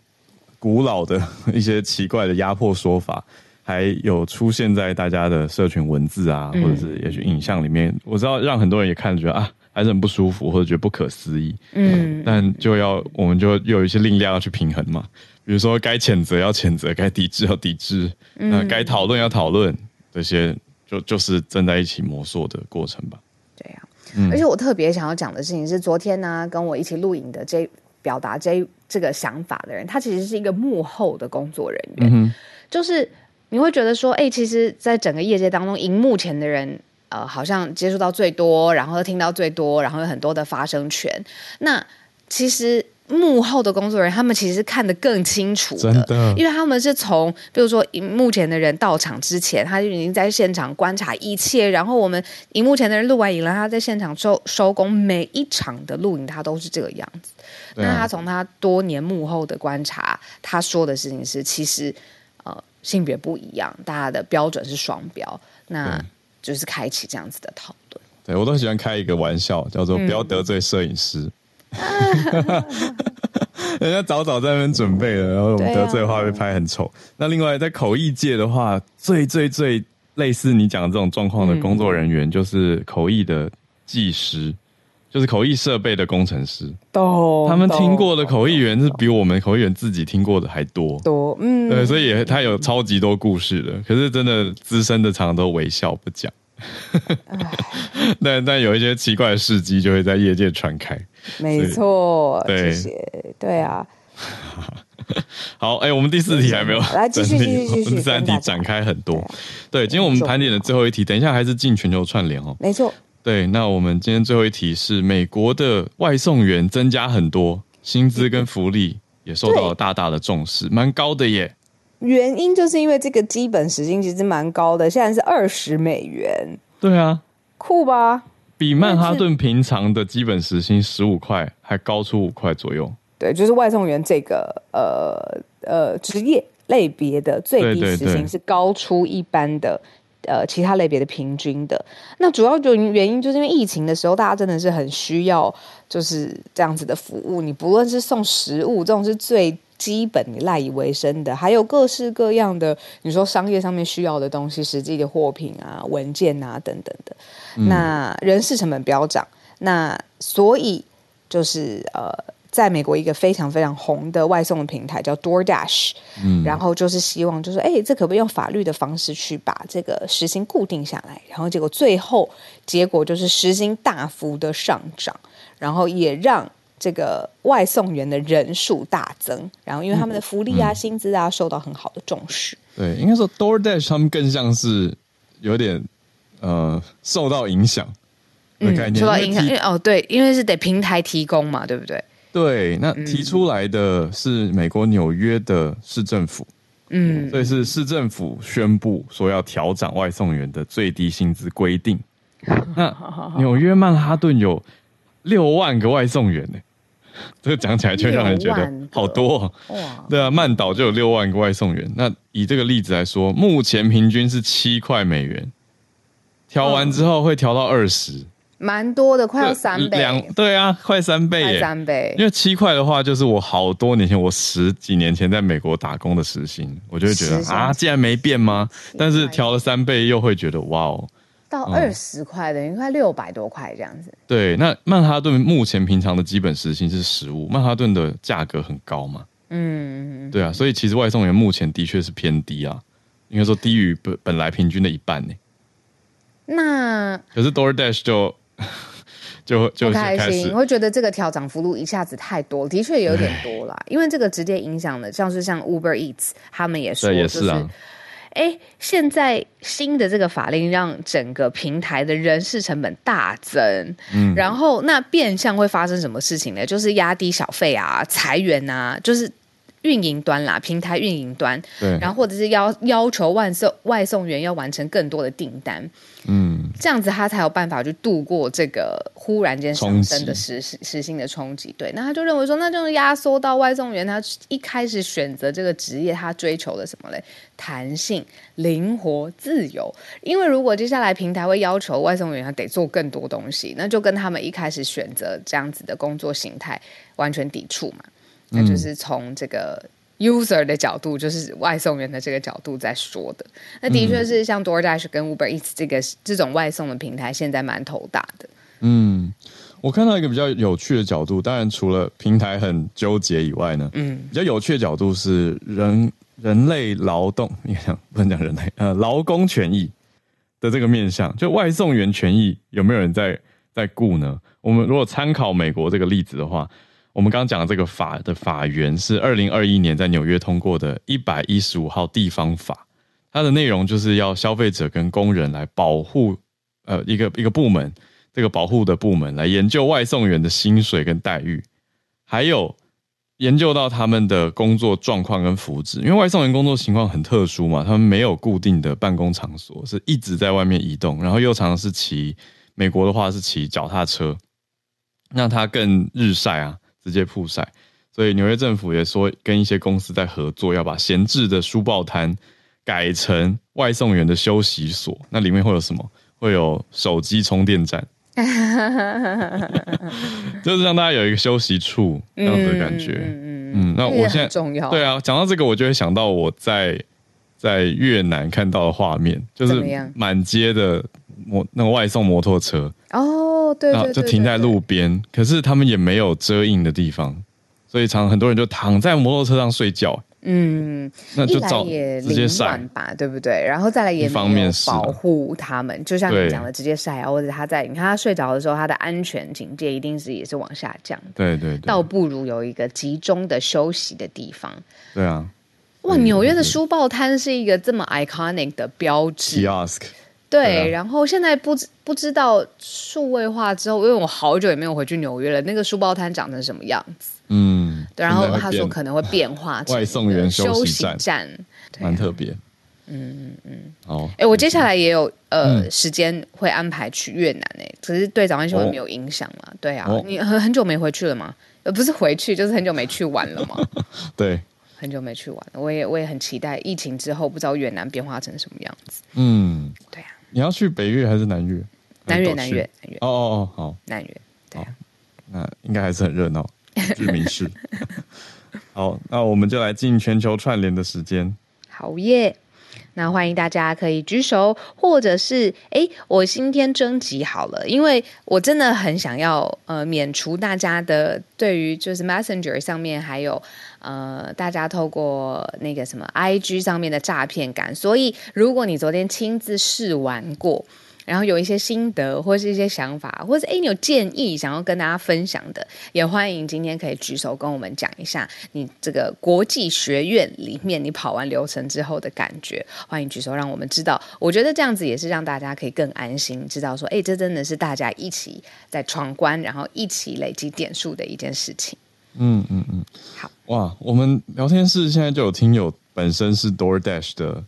古老的一些奇怪的压迫说法，还有出现在大家的社群文字啊，或者是也许影像里面。嗯、我知道让很多人也看着觉得啊，还是很不舒服，或者觉得不可思议。嗯，但就要我们就有一些力量要去平衡嘛。比如说该谴责要谴责，该抵制要抵制，嗯、那该讨论要讨论这些。就就是正在一起魔术的过程吧。对呀、啊，嗯、而且我特别想要讲的事情是，昨天呢、啊，跟我一起录影的这表达这这个想法的人，他其实是一个幕后的工作人员。嗯、就是你会觉得说，哎、欸，其实，在整个业界当中，荧幕前的人，呃，好像接触到最多，然后听到最多，然后有很多的发声权。那其实。幕后的工作人员，他们其实是看得更清楚的，真的，因为他们是从，比如说荧幕前的人到场之前，他就已经在现场观察一切，然后我们荧幕前的人录完影了，他在现场收收工，每一场的录影他都是这个样子。啊、那他从他多年幕后的观察，他说的事情是，其实呃性别不一样，大家的标准是双标，那就是开启这样子的讨论。对，我都喜欢开一个玩笑，叫做不要得罪摄影师。嗯 人家早早在那边准备了，然后我们得罪的话被拍很丑。啊、那另外在口译界的话，最最最类似你讲的这种状况的工作人员，就是口译的技师，就是口译设备的工程师。都他们听过的口译员是比我们口译员自己听过的还多。多，嗯，对，所以也他有超级多故事的。可是真的资深的常常都微笑不讲。但但有一些奇怪的事迹就会在业界传开。没错，对，这些对啊，好，哎、欸，我们第四题还没有来继续继续继续，第三题展开很多。对，今天我们盘点的最后一题，等一下还是进全球串联哦。没错。对，那我们今天最后一题是美国的外送员增加很多，薪资跟福利也受到了大大的重视，蛮高的耶。原因就是因为这个基本时薪其实蛮高的，现在是二十美元。对啊，酷吧？比曼哈顿平常的基本时薪十五块还高出五块左右。对，就是外送员这个呃呃职业类别的最低时薪是高出一般的。呃，其他类别的平均的，那主要就原因就是因为疫情的时候，大家真的是很需要就是这样子的服务。你不论是送食物，这种是最基本你赖以为生的，还有各式各样的，你说商业上面需要的东西，实际的货品啊、文件啊等等的，那人事成本飙涨，那所以就是呃。在美国一个非常非常红的外送的平台叫 DoorDash，嗯，然后就是希望就是哎，这可不可以用法律的方式去把这个时薪固定下来？然后结果最后结果就是时薪大幅的上涨，然后也让这个外送员的人数大增，然后因为他们的福利啊、嗯、薪资啊受到很好的重视。对，应该说 DoorDash 他们更像是有点呃受到影响的概念，嗯、受到影响，因为哦对，因为是得平台提供嘛，对不对？对，那提出来的是美国纽约的市政府，嗯，所以是市政府宣布说要调整外送员的最低薪资规定。那纽约曼哈顿有六万个外送员呢，这个讲起来就让人觉得好多哇！对啊，曼岛就有六万个外送员。那以这个例子来说，目前平均是七块美元，调完之后会调到二十。蛮多的，快要三倍。两对啊，快三倍耶，三倍。因为七块的话，就是我好多年前，我十几年前在美国打工的时薪，我就会觉得啊，竟然没变吗？但是调了三倍，又会觉得哇哦，到二十块等于快六百多块这样子。对，那曼哈顿目前平常的基本时薪是十五，曼哈顿的价格很高嘛？嗯，对啊，所以其实外送员目前的确是偏低啊，应该说低于本本来平均的一半呢。那可是 DoorDash 就。就就不开心，会觉得这个调涨幅度一下子太多，的确有点多啦。因为这个直接影响了，像是像 Uber Eats，他们也说，就是，哎、啊，现在新的这个法令让整个平台的人事成本大增，嗯，然后那变相会发生什么事情呢？就是压低小费啊，裁员啊，就是。运营端啦，平台运营端，对，然后或者是要要求外送外送员要完成更多的订单，嗯，这样子他才有办法去度过这个忽然间上升的时时时薪的冲击。对，那他就认为说，那就是压缩到外送员他一开始选择这个职业，他追求的什么嘞？弹性、灵活、自由。因为如果接下来平台会要求外送员他得做更多东西，那就跟他们一开始选择这样子的工作形态完全抵触嘛。那就是从这个 user 的角度，就是外送员的这个角度在说的。那的确是像 DoorDash 跟 Uber Eats 这个这种外送的平台，现在蛮头大的。嗯，我看到一个比较有趣的角度，当然除了平台很纠结以外呢，嗯，比较有趣的角度是人人类劳动，你看不能讲人类，呃，劳工权益的这个面向，就外送员权益有没有人在在顾呢？我们如果参考美国这个例子的话。我们刚刚讲的这个法的法源是二零二一年在纽约通过的一百一十五号地方法，它的内容就是要消费者跟工人来保护，呃，一个一个部门，这个保护的部门来研究外送员的薪水跟待遇，还有研究到他们的工作状况跟福祉，因为外送员工作情况很特殊嘛，他们没有固定的办公场所，是一直在外面移动，然后又常常是骑，美国的话是骑脚踏车，那他更日晒啊。直接曝晒，所以纽约政府也说跟一些公司在合作，要把闲置的书报摊改成外送员的休息所。那里面会有什么？会有手机充电站，就是让大家有一个休息处这样子的感觉。嗯，嗯，那我现在重要对啊，讲到这个，我就会想到我在在越南看到的画面，就是满街的摩那个外送摩托车哦。对，对，对，对，就停在路边，可是他们也没有遮荫的地方，所以常常很多人就躺在摩托车上睡觉。嗯，那就照也直接晒吧，对不对？然后再来也方面保护他们，就像你讲的，直接晒啊，或者他在你看他睡着的时候，他的安全警戒一定是也是往下降的。对对对，倒不如有一个集中的休息的地方。对啊，哇，纽约的书报摊是一个这么 iconic 的标志。Kiosk 对，对啊、然后现在不知不知道数位化之后，因为我好久也没有回去纽约了，那个书包摊长成什么样子？嗯，对，然后他说可能会变化外送员休息站，站蛮特别。嗯嗯嗯。哦，哎，我接下来也有呃时间会安排去越南诶，可是对早安新闻没有影响嘛？对啊，你很很久没回去了吗？呃，不是回去，就是很久没去玩了嘛。对，很久没去玩了，我也我也很期待疫情之后，不知道越南变化成什么样子。嗯，对啊。你要去北越还是南越？南越，南越，南越。哦哦哦，好。南越，对啊。那应该还是很热闹，居民市。好，那我们就来进全球串联的时间。好耶！那欢迎大家可以举手，或者是哎，我今天征集好了，因为我真的很想要呃免除大家的对于就是 Messenger 上面还有呃大家透过那个什么 IG 上面的诈骗感，所以如果你昨天亲自试玩过。然后有一些心得，或是一些想法，或者哎，你有建议想要跟大家分享的，也欢迎今天可以举手跟我们讲一下你这个国际学院里面你跑完流程之后的感觉。欢迎举手，让我们知道。我觉得这样子也是让大家可以更安心，知道说，哎，这真的是大家一起在闯关，然后一起累积点数的一件事情。嗯嗯嗯，好哇，我们聊天室现在就有听友本身是 DoorDash 的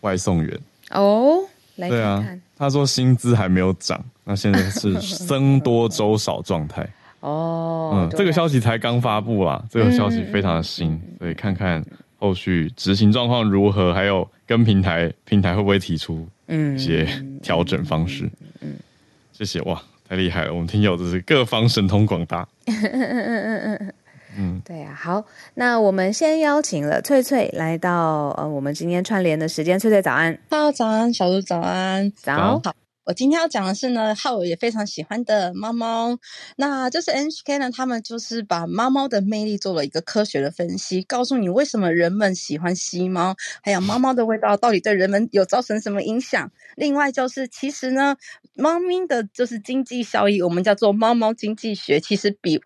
外送员哦，来看看。对啊。他说薪资还没有涨，那现在是 僧多粥少状态。哦，嗯，这个消息才刚发布啦，这个消息非常的新，嗯、所以看看后续执行状况如何，还有跟平台平台会不会提出一些调整方式。嗯，嗯嗯谢谢哇，太厉害了，我们听友就是各方神通广大。嗯，对呀、啊，好，那我们先邀请了翠翠来到呃，我们今天串联的时间。翠翠早安，Hello，早安，小鹿早安，早。好，我今天要讲的是呢，浩尔也非常喜欢的猫猫。那就是 NHK 呢，他们就是把猫猫的魅力做了一个科学的分析，告诉你为什么人们喜欢吸猫，还有猫猫的味道到底对人们有造成什么影响。另外就是，其实呢，猫咪的就是经济效益，我们叫做猫猫经济学，其实比。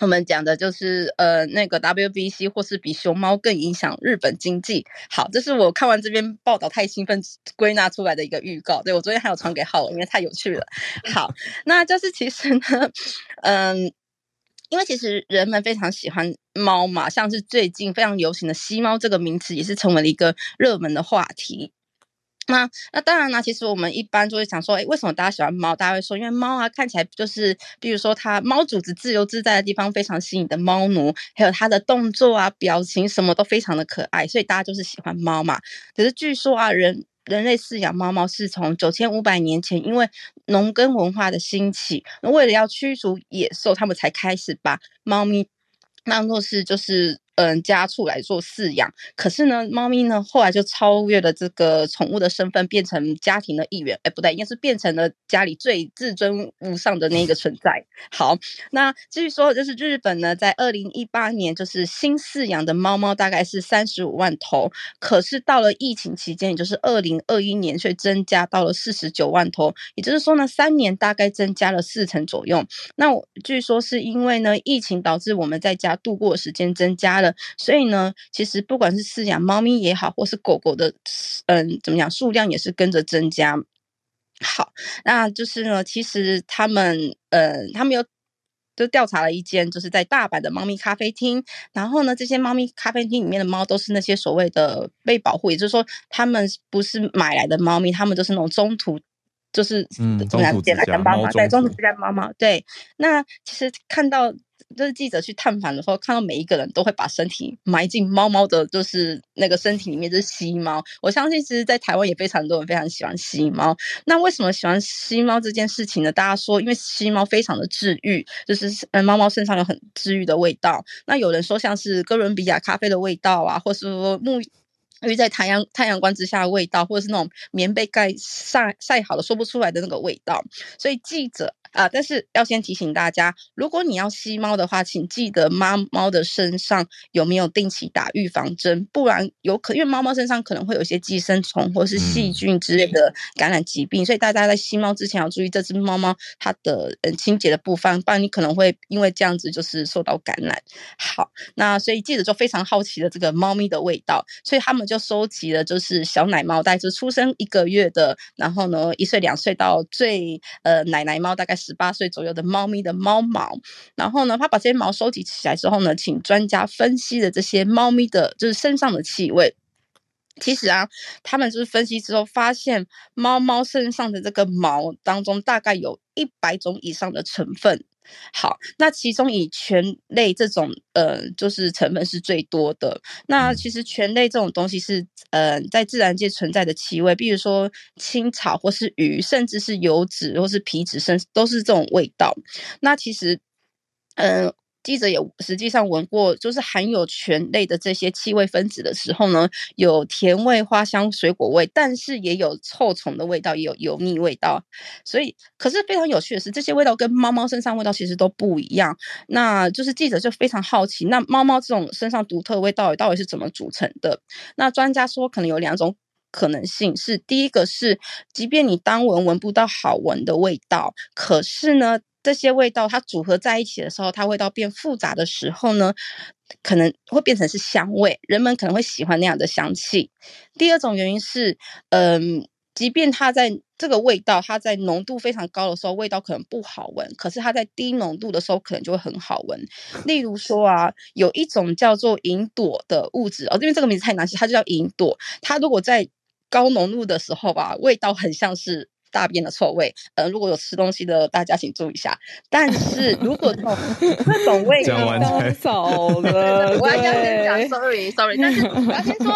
我们讲的就是呃，那个 WBC 或是比熊猫更影响日本经济。好，这是我看完这篇报道太兴奋归纳出来的一个预告。对，我昨天还有传给浩，因为太有趣了。好，那就是其实呢，嗯，因为其实人们非常喜欢猫嘛，像是最近非常流行的“吸猫”这个名词，也是成为了一个热门的话题。那那当然呢，其实我们一般就会想说，诶，为什么大家喜欢猫？大家会说，因为猫啊，看起来就是，比如说它猫主子自由自在的地方非常吸引的猫奴，还有它的动作啊、表情什么都非常的可爱，所以大家就是喜欢猫嘛。可是据说啊，人人类饲养猫猫是从九千五百年前，因为农耕文化的兴起，为了要驱逐野兽，他们才开始把猫咪当作是就是。嗯，家畜来做饲养，可是呢，猫咪呢后来就超越了这个宠物的身份，变成家庭的一员。哎，不对，应该是变成了家里最至尊无上的那个存在。好，那据说就是日本呢，在二零一八年，就是新饲养的猫猫大概是三十五万头，可是到了疫情期间，也就是二零二一年，却增加到了四十九万头，也就是说呢，三年大概增加了四成左右。那我据说是因为呢，疫情导致我们在家度过的时间增加了。所以呢，其实不管是饲养猫咪也好，或是狗狗的，嗯，怎么讲，数量也是跟着增加。好，那就是呢，其实他们，呃，他们有就调查了一间，就是在大阪的猫咪咖啡厅。然后呢，这些猫咪咖啡厅里面的猫都是那些所谓的被保护，也就是说，他们不是买来的猫咪，他们都是那种中途，就是嗯，中途之家猫，对，中途之家猫猫。对，那其实看到。就是记者去探访的时候，看到每一个人都会把身体埋进猫猫的，就是那个身体里面，就是吸猫。我相信，其实，在台湾也非常多人非常喜欢吸猫。那为什么喜欢吸猫这件事情呢？大家说，因为吸猫非常的治愈，就是嗯，猫猫身上有很治愈的味道。那有人说，像是哥伦比亚咖啡的味道啊，或是说沐因为在太阳太阳光之下的味道，或者是那种棉被盖晒晒好了说不出来的那个味道。所以记者啊、呃，但是要先提醒大家，如果你要吸猫的话，请记得猫猫的身上有没有定期打预防针，不然有可因为猫猫身上可能会有一些寄生虫或是细菌之类的感染疾病，嗯、所以大家在吸猫之前要注意这只猫猫它的嗯清洁的部分，不然你可能会因为这样子就是受到感染。好，那所以记者就非常好奇的这个猫咪的味道，所以他们就收集了就是小奶猫，带着出生一个月的，然后呢一岁两岁到最呃奶奶猫大概。十八岁左右的猫咪的猫毛，然后呢，他把这些毛收集起来之后呢，请专家分析了这些猫咪的，就是身上的气味。其实啊，他们就是分析之后发现，猫猫身上的这个毛当中，大概有一百种以上的成分。好，那其中以醛类这种呃，就是成分是最多的。那其实醛类这种东西是呃，在自然界存在的气味，比如说青草或是鱼，甚至是油脂或是皮脂，甚至都是这种味道。那其实，嗯、呃。记者也实际上闻过，就是含有醛类的这些气味分子的时候呢，有甜味、花香、水果味，但是也有臭虫的味道，也有油腻味道。所以，可是非常有趣的是，这些味道跟猫猫身上味道其实都不一样。那就是记者就非常好奇，那猫猫这种身上独特的味道到底是怎么组成的？那专家说，可能有两种可能性：是第一个是，即便你单闻闻不到好闻的味道，可是呢。这些味道它组合在一起的时候，它味道变复杂的时候呢，可能会变成是香味，人们可能会喜欢那样的香气。第二种原因是，嗯，即便它在这个味道它在浓度非常高的时候，味道可能不好闻，可是它在低浓度的时候可能就会很好闻。例如说啊，有一种叫做银朵的物质哦，因为这个名字太难写，它就叫银朵。它如果在高浓度的时候吧，味道很像是。大便的臭味，呃，如果有吃东西的，大家请注意一下。但是如果这种 这种味道，讲少了，我要先讲，sorry，sorry。但是我要先说，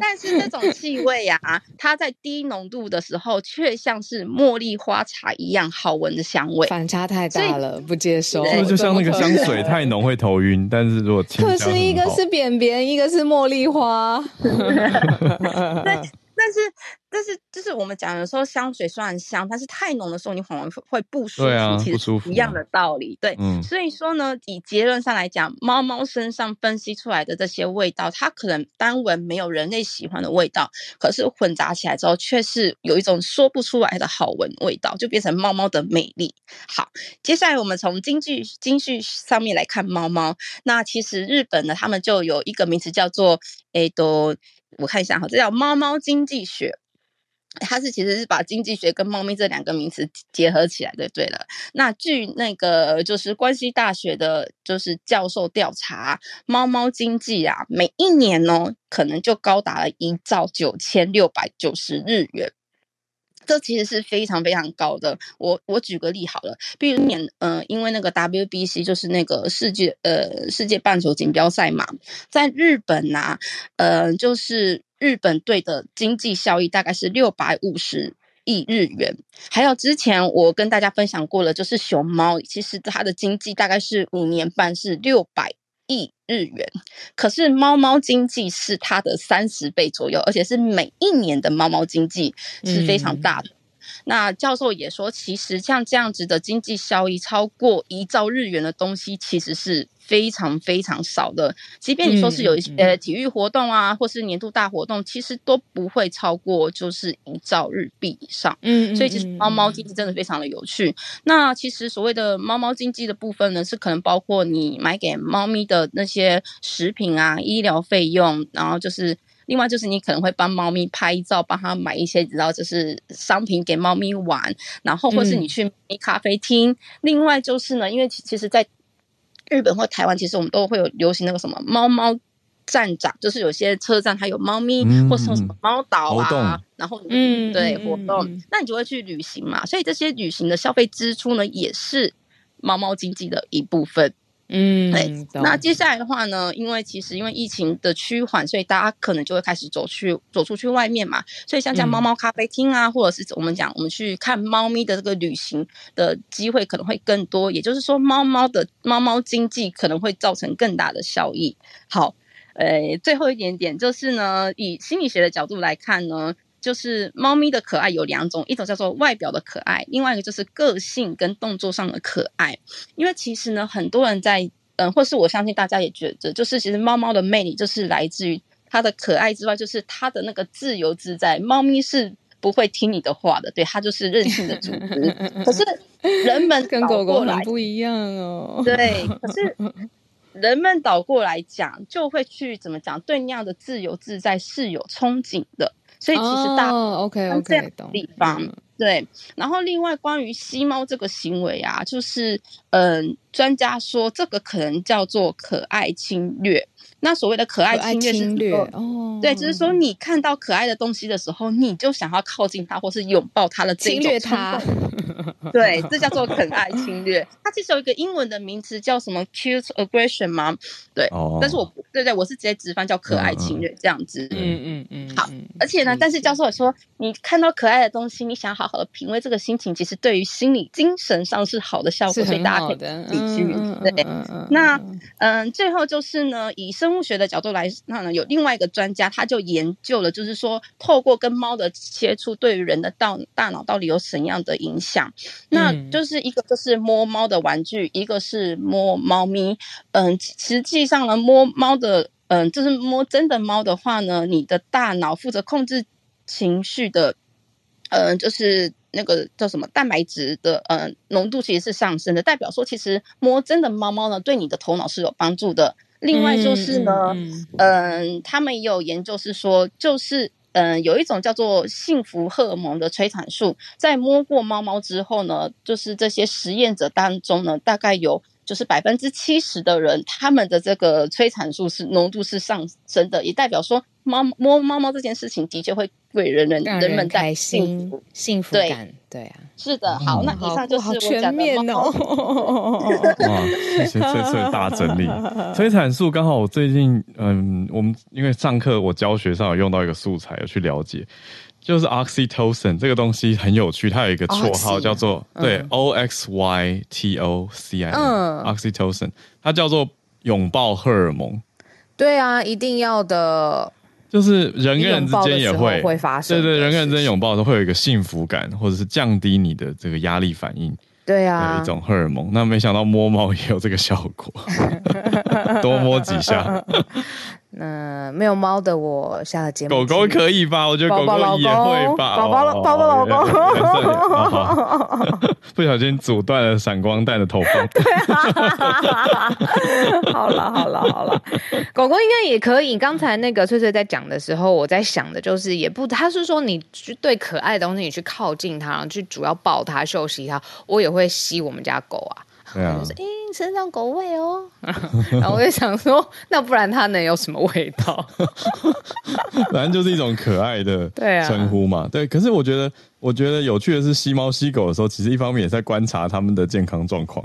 但是这种气味啊，它在低浓度的时候，却像是茉莉花茶一样好闻的香味，反差太大了，不接受。是不是就像那个香水太浓会头晕？但是如果可是一个是便便，一个是茉莉花。但。但是，但是，就是我们讲的时候，香水虽然香，但是太浓的时候，你反而会不舒服。对啊，其实一样的道理。对，嗯。所以说呢，以结论上来讲，猫猫身上分析出来的这些味道，它可能单闻没有人类喜欢的味道，可是混杂起来之后，却是有一种说不出来的好闻味道，就变成猫猫的美丽。好，接下来我们从经济经济上面来看猫猫。那其实日本呢，他们就有一个名词叫做“诶都”。我看一下哈，这叫猫猫经济学，它是其实是把经济学跟猫咪这两个名词结合起来的。对了，那据那个就是关西大学的，就是教授调查，猫猫经济啊，每一年呢，可能就高达了一兆九千六百九十日元。这其实是非常非常高的。我我举个例好了，比如年，呃，因为那个 WBC 就是那个世界呃世界棒球锦标赛嘛，在日本呐、啊，呃，就是日本队的经济效益大概是六百五十亿日元。还有之前我跟大家分享过了，就是熊猫，其实它的经济大概是五年半是六百亿日元，可是猫猫经济是它的三十倍左右，而且是每一年的猫猫经济是非常大的。嗯。那教授也说，其实像这样子的经济效益超过一兆日元的东西，其实是。非常非常少的，即便你说是有一些体育活动啊，嗯、或是年度大活动，其实都不会超过就是一兆日币以上。嗯，所以其实猫猫经济真的非常的有趣。嗯、那其实所谓的猫猫经济的部分呢，是可能包括你买给猫咪的那些食品啊、医疗费用，然后就是另外就是你可能会帮猫咪拍照，帮它买一些你知道就是商品给猫咪玩，然后或是你去咖啡厅。嗯、另外就是呢，因为其实，在日本或台湾，其实我们都会有流行那个什么猫猫站长，就是有些车站它有猫咪，嗯、或是什么猫岛啊，然后嗯，对活动，嗯、那你就会去旅行嘛。所以这些旅行的消费支出呢，也是猫猫经济的一部分。嗯，对。那接下来的话呢，因为其实因为疫情的趋缓，所以大家可能就会开始走去走出去外面嘛。所以像像猫猫咖啡厅啊，嗯、或者是我们讲我们去看猫咪的这个旅行的机会可能会更多。也就是说，猫猫的猫猫经济可能会造成更大的效益。好，呃，最后一点点就是呢，以心理学的角度来看呢。就是猫咪的可爱有两种，一种叫做外表的可爱，另外一个就是个性跟动作上的可爱。因为其实呢，很多人在嗯，或是我相信大家也觉得，就是其实猫猫的魅力就是来自于它的可爱之外，就是它的那个自由自在。猫咪是不会听你的话的，对，它就是任性的主 子。可是人们跟狗狗很不一样哦，对，可是。人们倒过来讲，就会去怎么讲？对那样的自由自在是有憧憬的，所以其实大 OK OK 地方对。然后另外关于吸猫这个行为啊，就是嗯、呃，专家说这个可能叫做可爱侵略。那所谓的可爱侵略是侵略哦，对，就是说你看到可爱的东西的时候，你就想要靠近它，或是拥抱它的这种冲动。侵略它对，这叫做可爱侵略。它其实有一个英文的名词叫什么 “cute aggression” 吗？对，哦、但是我对对，我是直接直翻叫可爱侵略这样子。嗯嗯嗯。好，而且呢，嗯、但是教授也说，你看到可爱的东西，你想好好的品味这个心情，其实对于心理精神上是好的效果，所以大家可以理解。对，那嗯，最后就是呢，以生物学的角度来，那呢有另外一个专家，他就研究了，就是说透过跟猫的接触，对于人的大大脑到底有什么样的影响？那就是一个就是摸猫的玩具，一个是摸猫咪。嗯，实际上呢，摸猫的，嗯，就是摸真的猫的话呢，你的大脑负责控制情绪的，嗯，就是那个叫什么蛋白质的，呃，浓度其实是上升的，代表说其实摸真的猫猫呢，对你的头脑是有帮助的。另外就是呢，嗯，嗯，他们也有研究是说，就是。嗯，有一种叫做幸福荷尔蒙的催产素，在摸过猫猫之后呢，就是这些实验者当中呢，大概有就是百分之七十的人，他们的这个催产素是浓度是上升的，也代表说。猫摸猫猫这件事情的确会为人人人们带来幸福幸福感，对啊，是的。好，那以上就是我讲的猫。哇，谢谢翠翠大整理。催产素刚好我最近嗯，我们因为上课我教学上有用到一个素材，有去了解，就是 oxytocin 这个东西很有趣，它有一个绰号叫做对 O X Y T O C I N，oxytocin，它叫做拥抱荷尔蒙。对啊，一定要的。就是人跟人之间也会会发生，对对，人跟人之间拥抱都会有一个幸福感，或者是降低你的这个压力反应，对啊，有一种荷尔蒙。那没想到摸猫也有这个效果，多摸几下。那没有猫的我下了节目，狗狗可以吧？我觉得狗狗也会吧。宝宝宝宝老公，不小心阻断了闪光弹的投放。对啊，好了好了好了，狗狗应该也可以。刚才那个翠翠在讲的时候，我在想的就是，也不，他是说你去对可爱的东西，你去靠近它，然后去主要抱它、休息它，我也会吸我们家狗啊。对啊，就是诶，身上狗味哦。然后我就想说，那不然它能有什么味道？反正就是一种可爱的称呼嘛。对，可是我觉得，我觉得有趣的是，吸猫吸狗的时候，其实一方面也在观察它们的健康状况。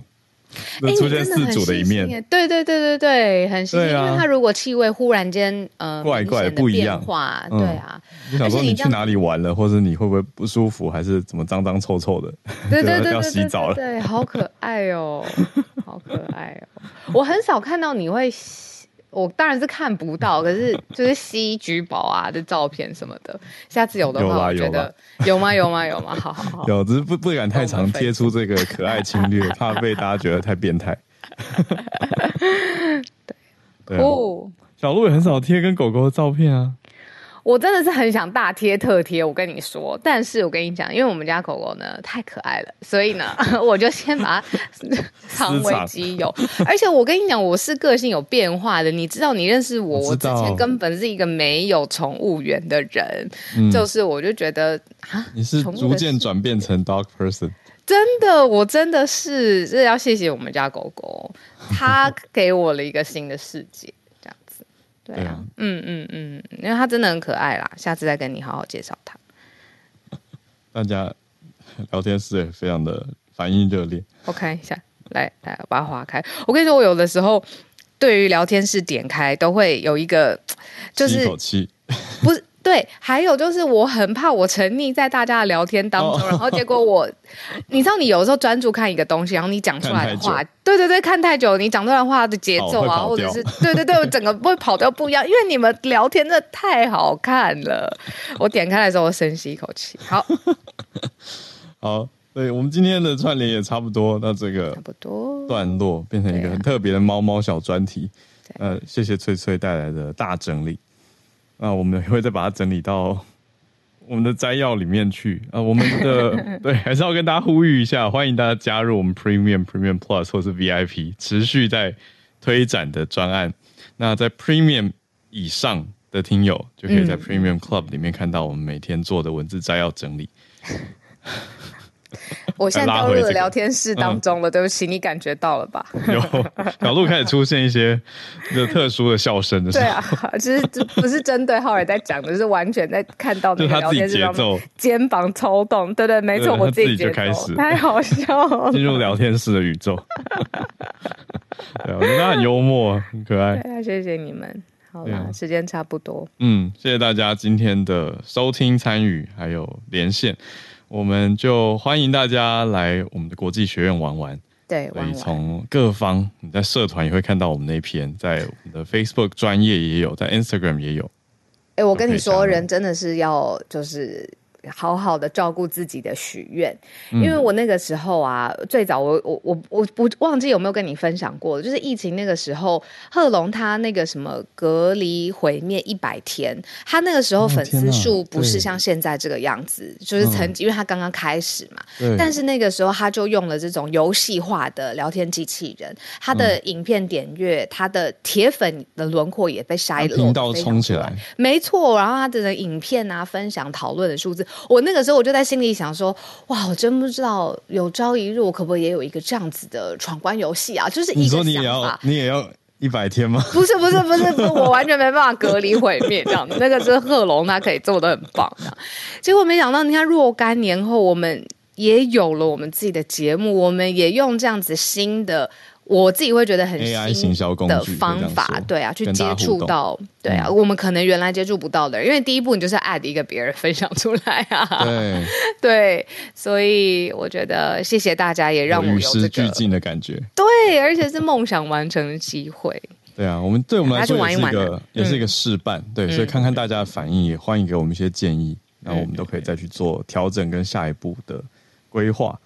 那出现四组的一面，欸、对对对对对，很新鲜。啊、因为它如果气味忽然间呃怪怪的不一样，嗯、对啊，你想说你去哪里玩了，或者你会不会不舒服，还是怎么脏脏臭臭的？对对对，对，要洗澡了，对，好可爱哦，好可爱哦。我很少看到你会。我当然是看不到，可是就是吸橘宝啊的照片什么的，下次有的话，我觉得有吗？有吗？有吗？好好好，有，只是不不敢太常贴出这个可爱侵略，怕被大家觉得太变态。对，哦，小鹿也很少贴跟狗狗的照片啊。我真的是很想大贴特贴，我跟你说，但是我跟你讲，因为我们家狗狗呢太可爱了，所以呢，我就先把它 藏为己有。而且我跟你讲，我是个性有变化的，你知道，你认识我，我，我之前根本是一个没有宠物缘的人，嗯、就是我就觉得啊，你是逐渐转变成 dog person，真的，我真的是，这要谢谢我们家狗狗，它 给我了一个新的世界。对啊，嗯嗯嗯，因为他真的很可爱啦，下次再跟你好好介绍他。大家聊天室也非常的反应热烈。我看一下来来，我把它划开。我跟你说，我有的时候对于聊天室点开都会有一个，就是一口气，不是对，还有就是我很怕我沉溺在大家的聊天当中，哦、然后结果我，你知道，你有时候专注看一个东西，然后你讲出来的话，对对对，看太久，你讲出来的话的节奏啊，或者是对对对，我整个 会跑掉不一样，因为你们聊天真的太好看了。我点开的时候，我深吸一口气，好，好，对，我们今天的串联也差不多，那这个差不多。段落变成一个很特别的猫猫小专题，呃，谢谢翠翠带来的大整理。那我们也会再把它整理到我们的摘要里面去啊。我们的 对，还是要跟大家呼吁一下，欢迎大家加入我们 Premium、Premium Plus 或是 VIP 持续在推展的专案。那在 Premium 以上的听友，就可以在 Premium Club 里面看到我们每天做的文字摘要整理。嗯 我现在掉入了聊天室当中了，嗯、对不起，你感觉到了吧？有小鹿开始出现一些就特殊的笑声的时候。对啊，其实这不是针对浩尔在讲的，是完全在看到那个聊天室节奏，肩膀抽动。对对，没错，我自己就开始，太好笑了，进入聊天室的宇宙。对，我觉得他很幽默，很可爱。对啊，谢谢你们。好了，啊、时间差不多。嗯，谢谢大家今天的收听、参与还有连线。我们就欢迎大家来我们的国际学院玩玩。对，所以从各方，你在社团也会看到我们那篇，在我们的 Facebook 专业也有，在 Instagram 也有。哎，我跟你说，人真的是要就是。好好的照顾自己的许愿，因为我那个时候啊，嗯、最早我我我我不忘记有没有跟你分享过，就是疫情那个时候，贺龙他那个什么隔离毁灭一百天，他那个时候粉丝数不是像现在这个样子，哦、就是曾经，因为他刚刚开始嘛，但是那个时候他就用了这种游戏化的聊天机器人，他的影片点阅，他的铁粉的轮廓也被筛了，频道冲起来，没错，然后他的影片啊分享讨论的数字。我那个时候我就在心里想说，哇，我真不知道有朝一日我可不可以也有一个这样子的闯关游戏啊？就是一个想法。你说你也要，你也要一百天吗？不是不是不是不是，我完全没办法隔离毁灭这样子。那个是贺龙，他可以做的很棒的。结果没想到，你看若干年后，我们也有了我们自己的节目，我们也用这样子新的。我自己会觉得很新的方法，对啊，去接触到，对啊，我们可能原来接触不到的，因为第一步你就是 add 一个别人分享出来啊，对，对，所以我觉得谢谢大家，也让我与时俱进的感觉，对，而且是梦想完成的机会，对啊，我们对我们来说也是一个也是一个试办，对，所以看看大家的反应，也欢迎给我们一些建议，然后我们都可以再去做调整跟下一步的规划。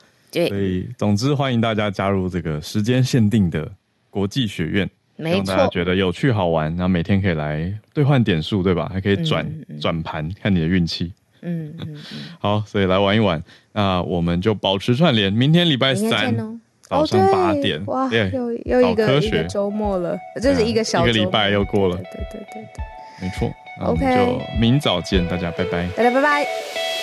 所以，总之欢迎大家加入这个时间限定的国际学院，让大家觉得有趣好玩，然后每天可以来兑换点数，对吧？还可以转转盘，看你的运气。嗯嗯，好，所以来玩一玩。那我们就保持串联，明天礼拜三早上八点。哇，又又一个一个周末了，这是一个小一个礼拜又过了。对对对对，没错。OK，就明早见，大家拜拜，大家拜拜。